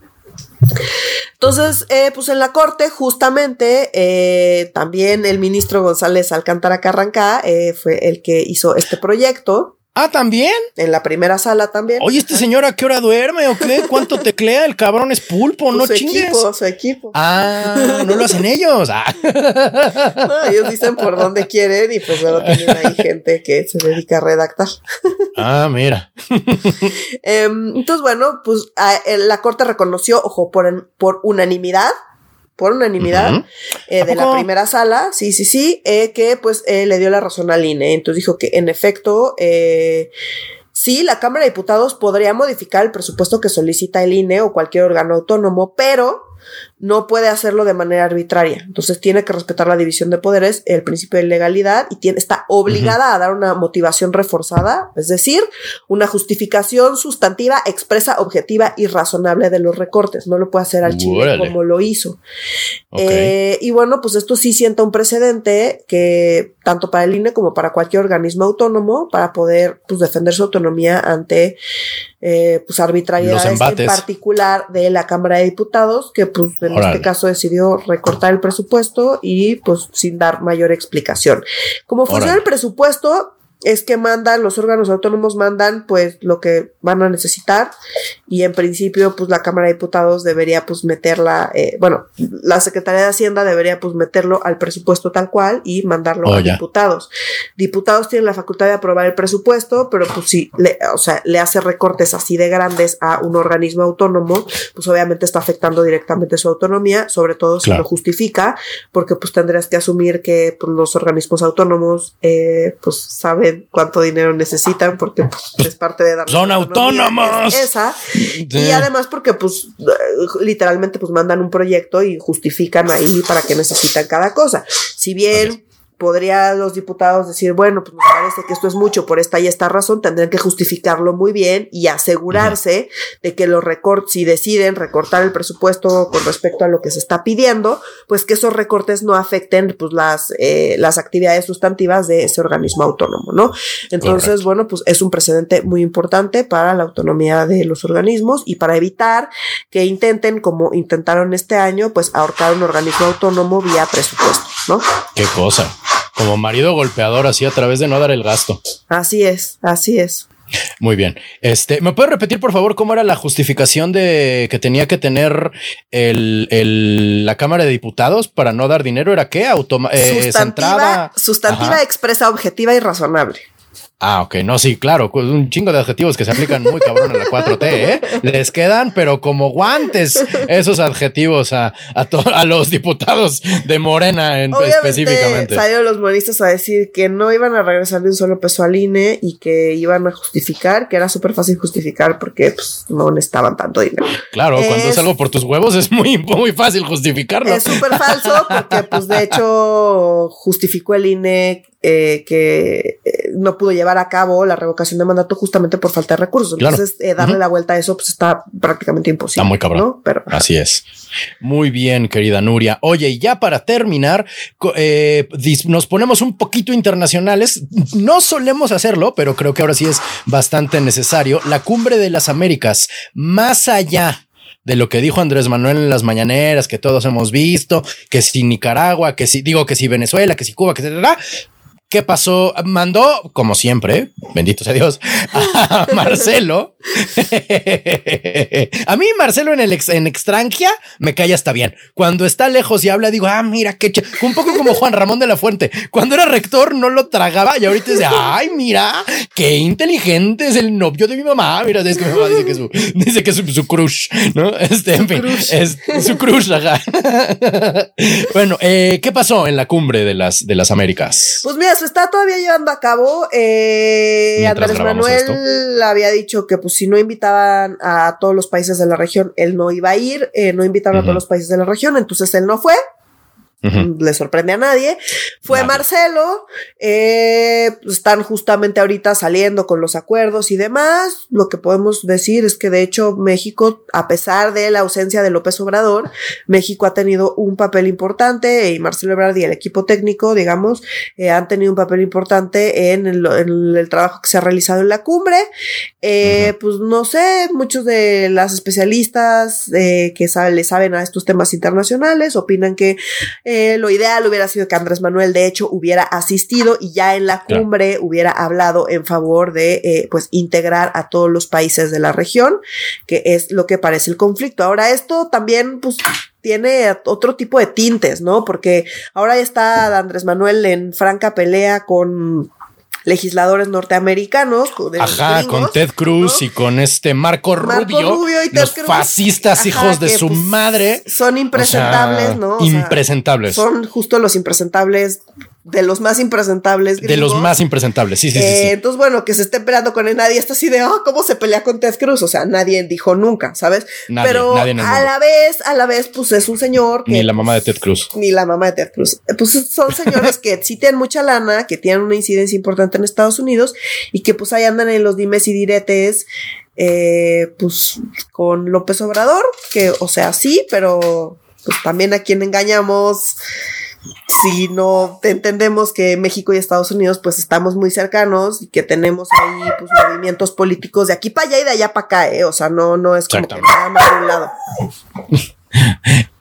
Entonces, eh, pues en la corte, justamente, eh, también el ministro González Alcántara Carrancá eh, fue el que hizo este proyecto. Ah, también. En la primera sala también. Oye, este señor, ¿a qué hora duerme o qué? ¿Cuánto teclea? El cabrón es pulpo, pues no su Equipo, su equipo. Ah, no lo hacen ellos. Ah. No, ellos dicen por dónde quieren y pues luego tienen ahí gente que se dedica a redactar. Ah, mira. Em, entonces, bueno, pues la corte reconoció, ojo, por, por unanimidad por unanimidad eh, de la primera sala, sí, sí, sí, eh, que pues eh, le dio la razón al INE. Entonces dijo que en efecto, sí, la Cámara de Diputados podría modificar el presupuesto que solicita el INE o cualquier órgano autónomo, pero no puede hacerlo de manera arbitraria. Entonces tiene que respetar la división de poderes, el principio de legalidad y tiene, está obligada a dar una motivación reforzada, es decir, una justificación sustantiva, expresa, objetiva y razonable de los recortes. No lo puede hacer al Chile como lo hizo. Eh, y bueno, pues esto sí sienta un precedente que tanto para el INE como para cualquier organismo autónomo para poder pues, defender su autonomía ante eh, pues arbitrariedades en particular de la Cámara de Diputados que pues en este caso decidió recortar el presupuesto y pues sin dar mayor explicación. Como funciona el presupuesto, es que mandan, los órganos autónomos mandan pues lo que van a necesitar. Y en principio pues la Cámara de Diputados debería pues meterla, eh, bueno, la Secretaría de Hacienda debería pues meterlo al presupuesto tal cual y mandarlo oh, a diputados. Diputados tienen la facultad de aprobar el presupuesto, pero pues si le, o sea, le hace recortes así de grandes a un organismo autónomo, pues obviamente está afectando directamente su autonomía, sobre todo si lo justifica, porque pues tendrías que asumir que pues, los organismos autónomos eh, pues saben cuánto dinero necesitan porque pues, es parte de dar son autónomos. esa. Y además porque pues literalmente pues mandan un proyecto y justifican ahí para qué necesitan cada cosa. Si bien podría los diputados decir, bueno, pues nos parece que esto es mucho por esta y esta razón, tendrían que justificarlo muy bien y asegurarse de que los recortes, si deciden recortar el presupuesto con respecto a lo que se está pidiendo, pues que esos recortes no afecten pues las, eh, las actividades sustantivas de ese organismo autónomo, ¿no? Entonces, bueno, pues es un precedente muy importante para la autonomía de los organismos y para evitar que intenten, como intentaron este año, pues ahorcar un organismo autónomo vía presupuesto, ¿no? Qué cosa como marido golpeador, así a través de no dar el gasto. Así es, así es. Muy bien. Este, ¿me puede repetir, por favor, cómo era la justificación de que tenía que tener el, la Cámara de Diputados para no dar dinero? ¿Era qué? Automa eh, sustantiva, sustantiva expresa, objetiva y razonable. Ah, ok, no, sí, claro, un chingo de adjetivos que se aplican muy cabrón en la 4T, ¿eh? Les quedan, pero como guantes, esos adjetivos a, a, los diputados de Morena en, específicamente. Salieron los moristas a decir que no iban a regresar de un solo peso al INE y que iban a justificar, que era súper fácil justificar porque pues, no necesitaban tanto dinero. Claro, cuando es algo por tus huevos es muy, muy fácil justificarlo. Es súper falso porque, pues, de hecho, justificó el INE eh, que eh, no pudo llevar a cabo la revocación de mandato justamente por falta de recursos. Entonces, eh, darle la vuelta a eso pues está prácticamente imposible. Está muy cabrón. Pero, Así es. Muy bien, querida Nuria. Oye, y ya para terminar, nos ponemos un poquito internacionales. No solemos hacerlo, pero creo que ahora sí es bastante necesario. La cumbre de las Américas, más allá de lo que dijo Andrés Manuel en las mañaneras, que todos hemos visto, que si Nicaragua, que si digo que si Venezuela, que si Cuba, que se ¿Qué pasó? Mandó, como siempre, bendito sea Dios, a Marcelo a mí Marcelo en el en extranjia me cae hasta bien. Cuando está lejos y habla digo, ah, mira qué un poco como Juan Ramón de la Fuente. Cuando era rector no lo tragaba y ahorita dice, ay, mira, qué inteligente es el novio de mi mamá. Mira, es que mi mamá dice que su, dice que su, su crush, ¿no? Este, en fin, es su crush, ajá. bueno, eh, ¿qué pasó en la cumbre de las, de las Américas? Pues mira, se está todavía llevando a cabo. Eh, Andrés Manuel había dicho que pues si no invitaban a todos los países de la región, él no iba a ir, eh, no invitaron a todos los países de la región, entonces él no fue le sorprende a nadie. Fue Marcelo, eh, están justamente ahorita saliendo con los acuerdos y demás. Lo que podemos decir es que de hecho México, a pesar de la ausencia de López Obrador, México ha tenido un papel importante y Marcelo Ebrard y el equipo técnico, digamos, eh, han tenido un papel importante en el, trabajo que se ha realizado en la cumbre. Eh, pues no sé, muchos de las especialistas que le saben a estos temas internacionales opinan que lo ideal hubiera sido que Andrés Manuel, de hecho, hubiera asistido y ya en la cumbre hubiera hablado en favor de, eh, pues, integrar a todos los países de la región, que es lo que parece el conflicto. Ahora, esto también, pues, tiene otro tipo de tintes, ¿no? Porque ahora está Andrés Manuel en franca pelea con legisladores norteamericanos. Ajá, con Ted Cruz y con este Marco, Rubio, y los fascistas hijos de su pues, madre. Son impresentables, ¿no? impresentables. son justo los impresentables de los más impresentables. De los más impresentables, sí, sí, sí, eh, Entonces, bueno, que se esté peleando con él, nadie está así de, oh, ¿cómo se pelea con Ted Cruz? O sea, nadie dijo nunca, ¿sabes? Pero a la vez, a la vez, pues es un señor que... Ni la mamá de Ted Cruz. Ni la mamá de Ted Cruz. Pues son señores que sí tienen mucha lana, que tienen una incidencia importante en Estados Unidos y que pues ahí andan en los dimes y diretes, eh, pues con López Obrador, que, o sea, sí, pero pues también a quien engañamos si no entendemos que México y Estados Unidos pues estamos muy cercanos y que tenemos ahí pues movimientos políticos de aquí para allá y de allá para acá, ¿eh? o sea, no, no es como que nada más de un lado.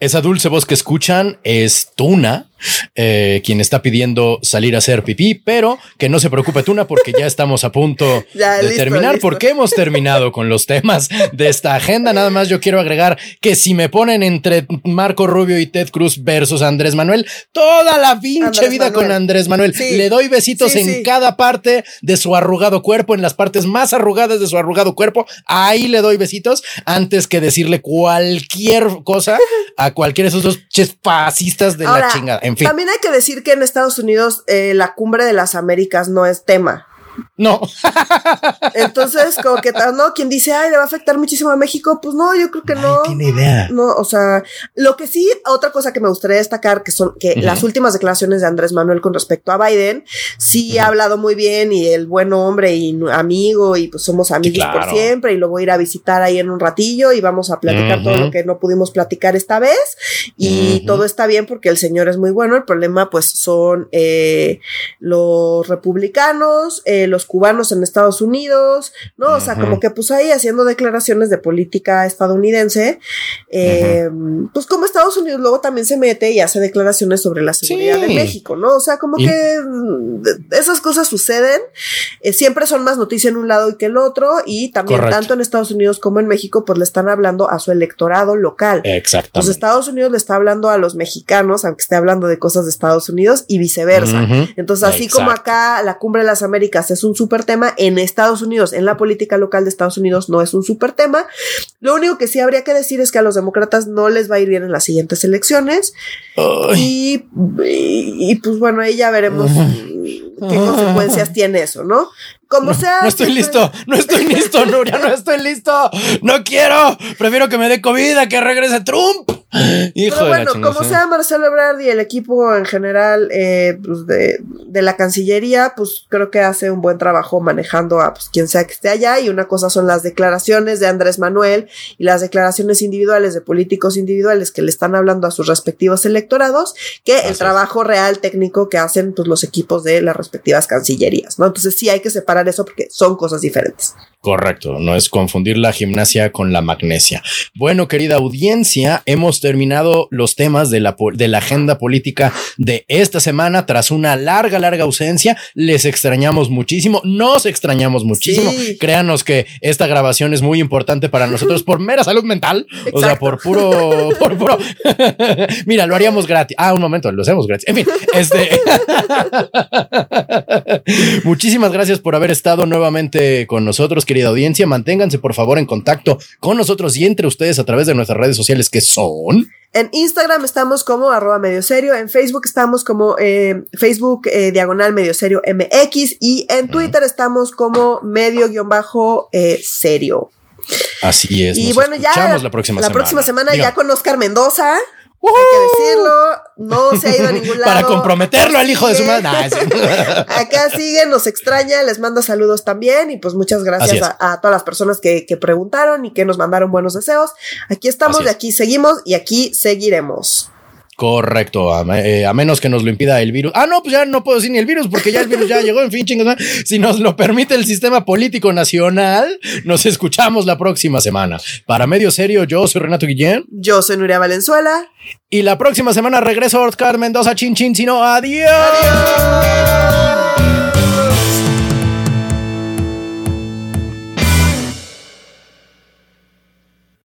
Esa dulce voz que escuchan es Tuna, eh, quien está pidiendo salir a hacer pipí, pero que no se preocupe Tuna porque ya estamos a punto de terminar, porque hemos terminado con los temas de esta agenda. Nada más yo quiero agregar que si me ponen entre Marco Rubio y Ted Cruz versus Andrés Manuel, toda la pinche vida con Andrés Manuel. Le doy besitos en cada parte de su arrugado cuerpo, en las partes más arrugadas de su arrugado cuerpo. Ahí le doy besitos antes que decirle cualquier cosa a cualquiera de esos dos fascistas de la chingada. También hay que decir que en Estados Unidos eh, la cumbre de las Américas no es tema. No. Entonces, como que no, quien dice, ay, le va a afectar muchísimo a México, pues no, yo creo que no. tiene idea. No, o sea, lo que sí, otra cosa que me gustaría destacar, que son que las últimas declaraciones de Andrés Manuel con respecto a Biden, sí ha hablado muy bien y el buen hombre y amigo y pues somos amigos por siempre y lo voy a ir a visitar ahí en un ratillo y vamos a platicar todo lo que no pudimos platicar esta vez. Y todo está bien porque el señor es muy bueno, el problema pues son eh, los republicanos, eh, los cubanos en Estados Unidos, ¿no? O sea, como que pues ahí haciendo declaraciones de política estadounidense, eh, pues como Estados Unidos luego también se mete y hace declaraciones sobre la seguridad de México, ¿no? O sea, como que mm, esas cosas suceden, eh, siempre son más noticia en un lado y que el otro, y también tanto en Estados Unidos como en México, pues le están hablando a su electorado local. Exacto. Pues Estados Unidos le está hablando a los mexicanos, aunque esté hablando de cosas de Estados Unidos y viceversa. Entonces, así como acá la Cumbre de las Américas es un súper tema. En Estados Unidos, en la política local de Estados Unidos, no es un súper tema. Lo único que sí habría que decir es que a los demócratas no les va a ir bien en las siguientes elecciones. Y, y, pues bueno, ahí ya veremos qué consecuencias tiene eso, ¿no? Como sea. No estoy listo, no estoy listo, Nuria, no estoy listo. No quiero. Prefiero que me dé COVID a que regrese Trump. Hijo Pero bueno, como sea Marcelo Ebrard y el equipo en general eh, pues de, de, la Cancillería, pues creo que hace un buen trabajo manejando a pues, quien sea que esté allá. Y una cosa son las declaraciones de Andrés Manuel y las declaraciones individuales de políticos individuales que le están hablando a sus respectivos electorados, que el trabajo real técnico que hacen pues, los equipos de las respectivas cancillerías, ¿no? Entonces sí hay que separar eso porque son cosas diferentes. Correcto, no es confundir la gimnasia con la magnesia. Bueno, querida audiencia, hemos terminado los temas de la, de la agenda política de esta semana tras una larga, larga ausencia. Les extrañamos muchísimo, nos extrañamos muchísimo. Créanos que esta grabación es muy importante para nosotros por mera salud mental, o sea, por puro, por puro. Mira, lo haríamos gratis. Ah, un momento, lo hacemos gratis. En fin, este. Muchísimas gracias por haber estado nuevamente con nosotros, querida audiencia. Manténganse, por favor, en contacto con nosotros y entre ustedes a través de nuestras redes sociales que son. En Instagram estamos como arroba medio serio, en Facebook estamos como eh, Facebook eh, diagonal medio serio MX y en Twitter estamos como medio guion bajo eh, serio. Así es. Y bueno, ya la próxima la próxima semana ya con Oscar Mendoza. Hay que decirlo, no se ha ido a ningún lado. Para comprometerlo al hijo de su madre. Acá sigue, nos extraña, les manda saludos también y pues muchas gracias a, todas las personas que, preguntaron y que nos mandaron buenos deseos. Aquí estamos, de aquí seguimos y aquí seguiremos. Correcto, eh, a, menos que nos lo impida el virus. Ah, no, pues ya no puedo decir ni el virus porque ya el virus ya llegó, en fin, chingos. Si nos lo permite el sistema político nacional, nos escuchamos la próxima semana. Para Medio Serio, yo soy Renato Guillén. Yo soy Nuria Valenzuela. Y la próxima semana regreso a Oscar Mendoza, chin chin, sino adiós. Adiós.